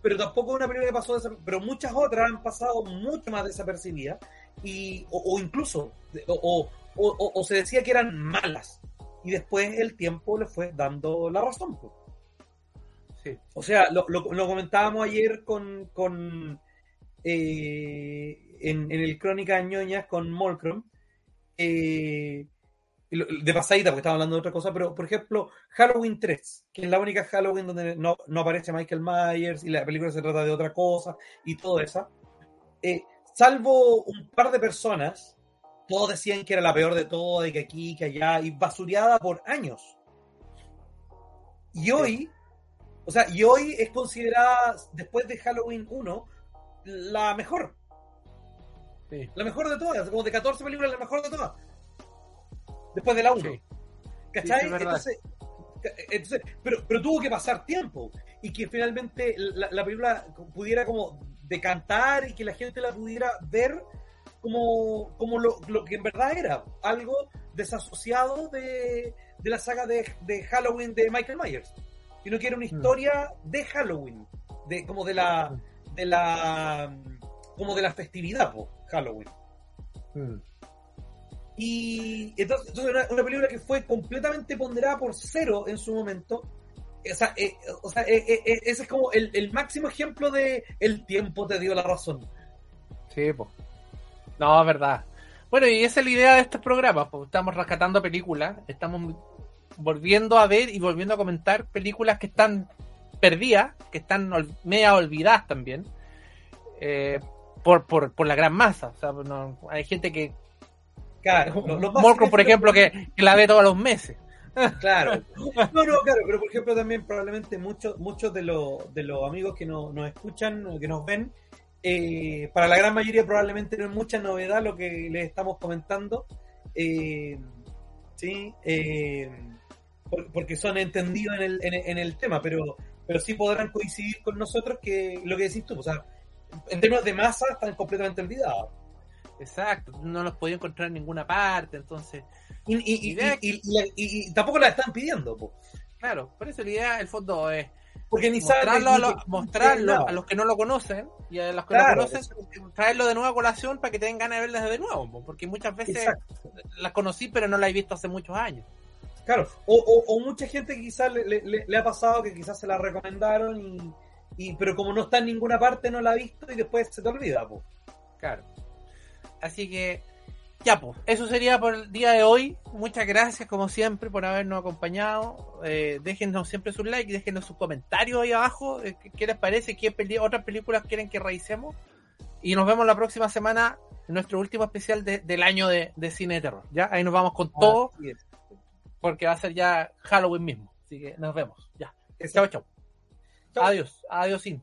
[SPEAKER 2] pero tampoco es una película que pasó desap- pero muchas otras han pasado mucho más desapercibidas y o, o incluso o, o- o- se decía que eran malas y después el tiempo le fue dando la razón pues.
[SPEAKER 1] Sí.
[SPEAKER 2] o sea lo, lo- lo comentábamos ayer con, con eh, en, en el Crónica ñoñas con Molcrom eh, de pasadita porque estaba hablando de otra cosa pero por ejemplo Halloween 3 que es la única Halloween donde no, no aparece Michael Myers y la película se trata de otra cosa y todo eso eh, salvo un par de personas todos decían que era la peor de todo, de que aquí, que allá, y basureada por años. Y hoy, o sea, y hoy es considerada, después de Halloween 1, la mejor.
[SPEAKER 1] Sí.
[SPEAKER 2] La mejor de todas, como de 14 películas, la mejor de todas. Después de la 1.
[SPEAKER 1] Sí.
[SPEAKER 2] ¿Cachai?
[SPEAKER 1] Sí, sí, es verdad.
[SPEAKER 2] entonces, entonces, pero, pero tuvo que pasar tiempo y que finalmente la, la película pudiera como decantar y que la gente la pudiera ver como, como lo, lo que en verdad era, algo desasociado de, de la saga de, de Halloween de Michael Myers, sino que era una
[SPEAKER 1] Mm.
[SPEAKER 2] historia de Halloween, de como de la de la como de la festividad po, Halloween.
[SPEAKER 1] Mm.
[SPEAKER 2] Y entonces, una, película que fue completamente ponderada por cero en su momento. O sea, eh, o sea eh, eh, ese es como el, máximo ejemplo de el tiempo te dio la razón.
[SPEAKER 1] Sí, pues. No, es verdad. Bueno, y esa es la idea de estos programas. Pues. Estamos rescatando películas, estamos volviendo a ver y volviendo a comentar películas que están perdidas, que están ol- media olvidadas también, por, por, por la gran masa. O sea, no- hay gente que.
[SPEAKER 2] Claro, más
[SPEAKER 1] Morcom, por ejemplo, que, que la ve todos los meses.
[SPEAKER 2] Claro. No, no, claro, pero por ejemplo también probablemente muchos muchos de los de los amigos que no- nos escuchan que nos ven, eh, para la gran mayoría probablemente no es mucha novedad lo que les estamos comentando. eh, sí, eh, por- porque son entendidos en el, en, el- en el tema, pero, pero sí podrán coincidir con nosotros que lo que decís tú, o sea, en términos de masa están completamente olvidados.
[SPEAKER 1] Exacto, no los podía encontrar en ninguna parte, entonces,
[SPEAKER 2] Y, y- y- y- tampoco la están pidiendo, po,
[SPEAKER 1] claro, por eso la idea, el fondo es
[SPEAKER 2] porque ni
[SPEAKER 1] mostrarlo, a, lo-
[SPEAKER 2] que-
[SPEAKER 1] mostrarlo a los que no lo conocen y a los que
[SPEAKER 2] Claro,
[SPEAKER 1] lo conocen traerlo de nuevo a colación para que tengan ganas de verlas de nuevo po, porque muchas veces
[SPEAKER 2] Exacto.
[SPEAKER 1] las conocí pero no las he visto hace muchos años.
[SPEAKER 2] Claro, o, o- o mucha gente que quizás le, le- le- le ha pasado que quizás se la recomendaron y, y- pero como no está en ninguna parte no la ha visto y después se te olvida, po.
[SPEAKER 1] claro así que ya pues eso sería por el día de hoy muchas gracias como siempre por habernos acompañado Eh, déjenos siempre sus likes déjenos sus comentarios ahí abajo eh, qué, les parece qué peli- otras películas quieren que revisemos y nos vemos la próxima semana en nuestro último especial de- del año de, de cine de terror ya ahí nos vamos con todo
[SPEAKER 2] Así es.
[SPEAKER 1] porque va a ser ya Halloween mismo. Así que nos vemos. Ya. Chao.
[SPEAKER 2] Chao.
[SPEAKER 1] Adiós. Adiós, sin.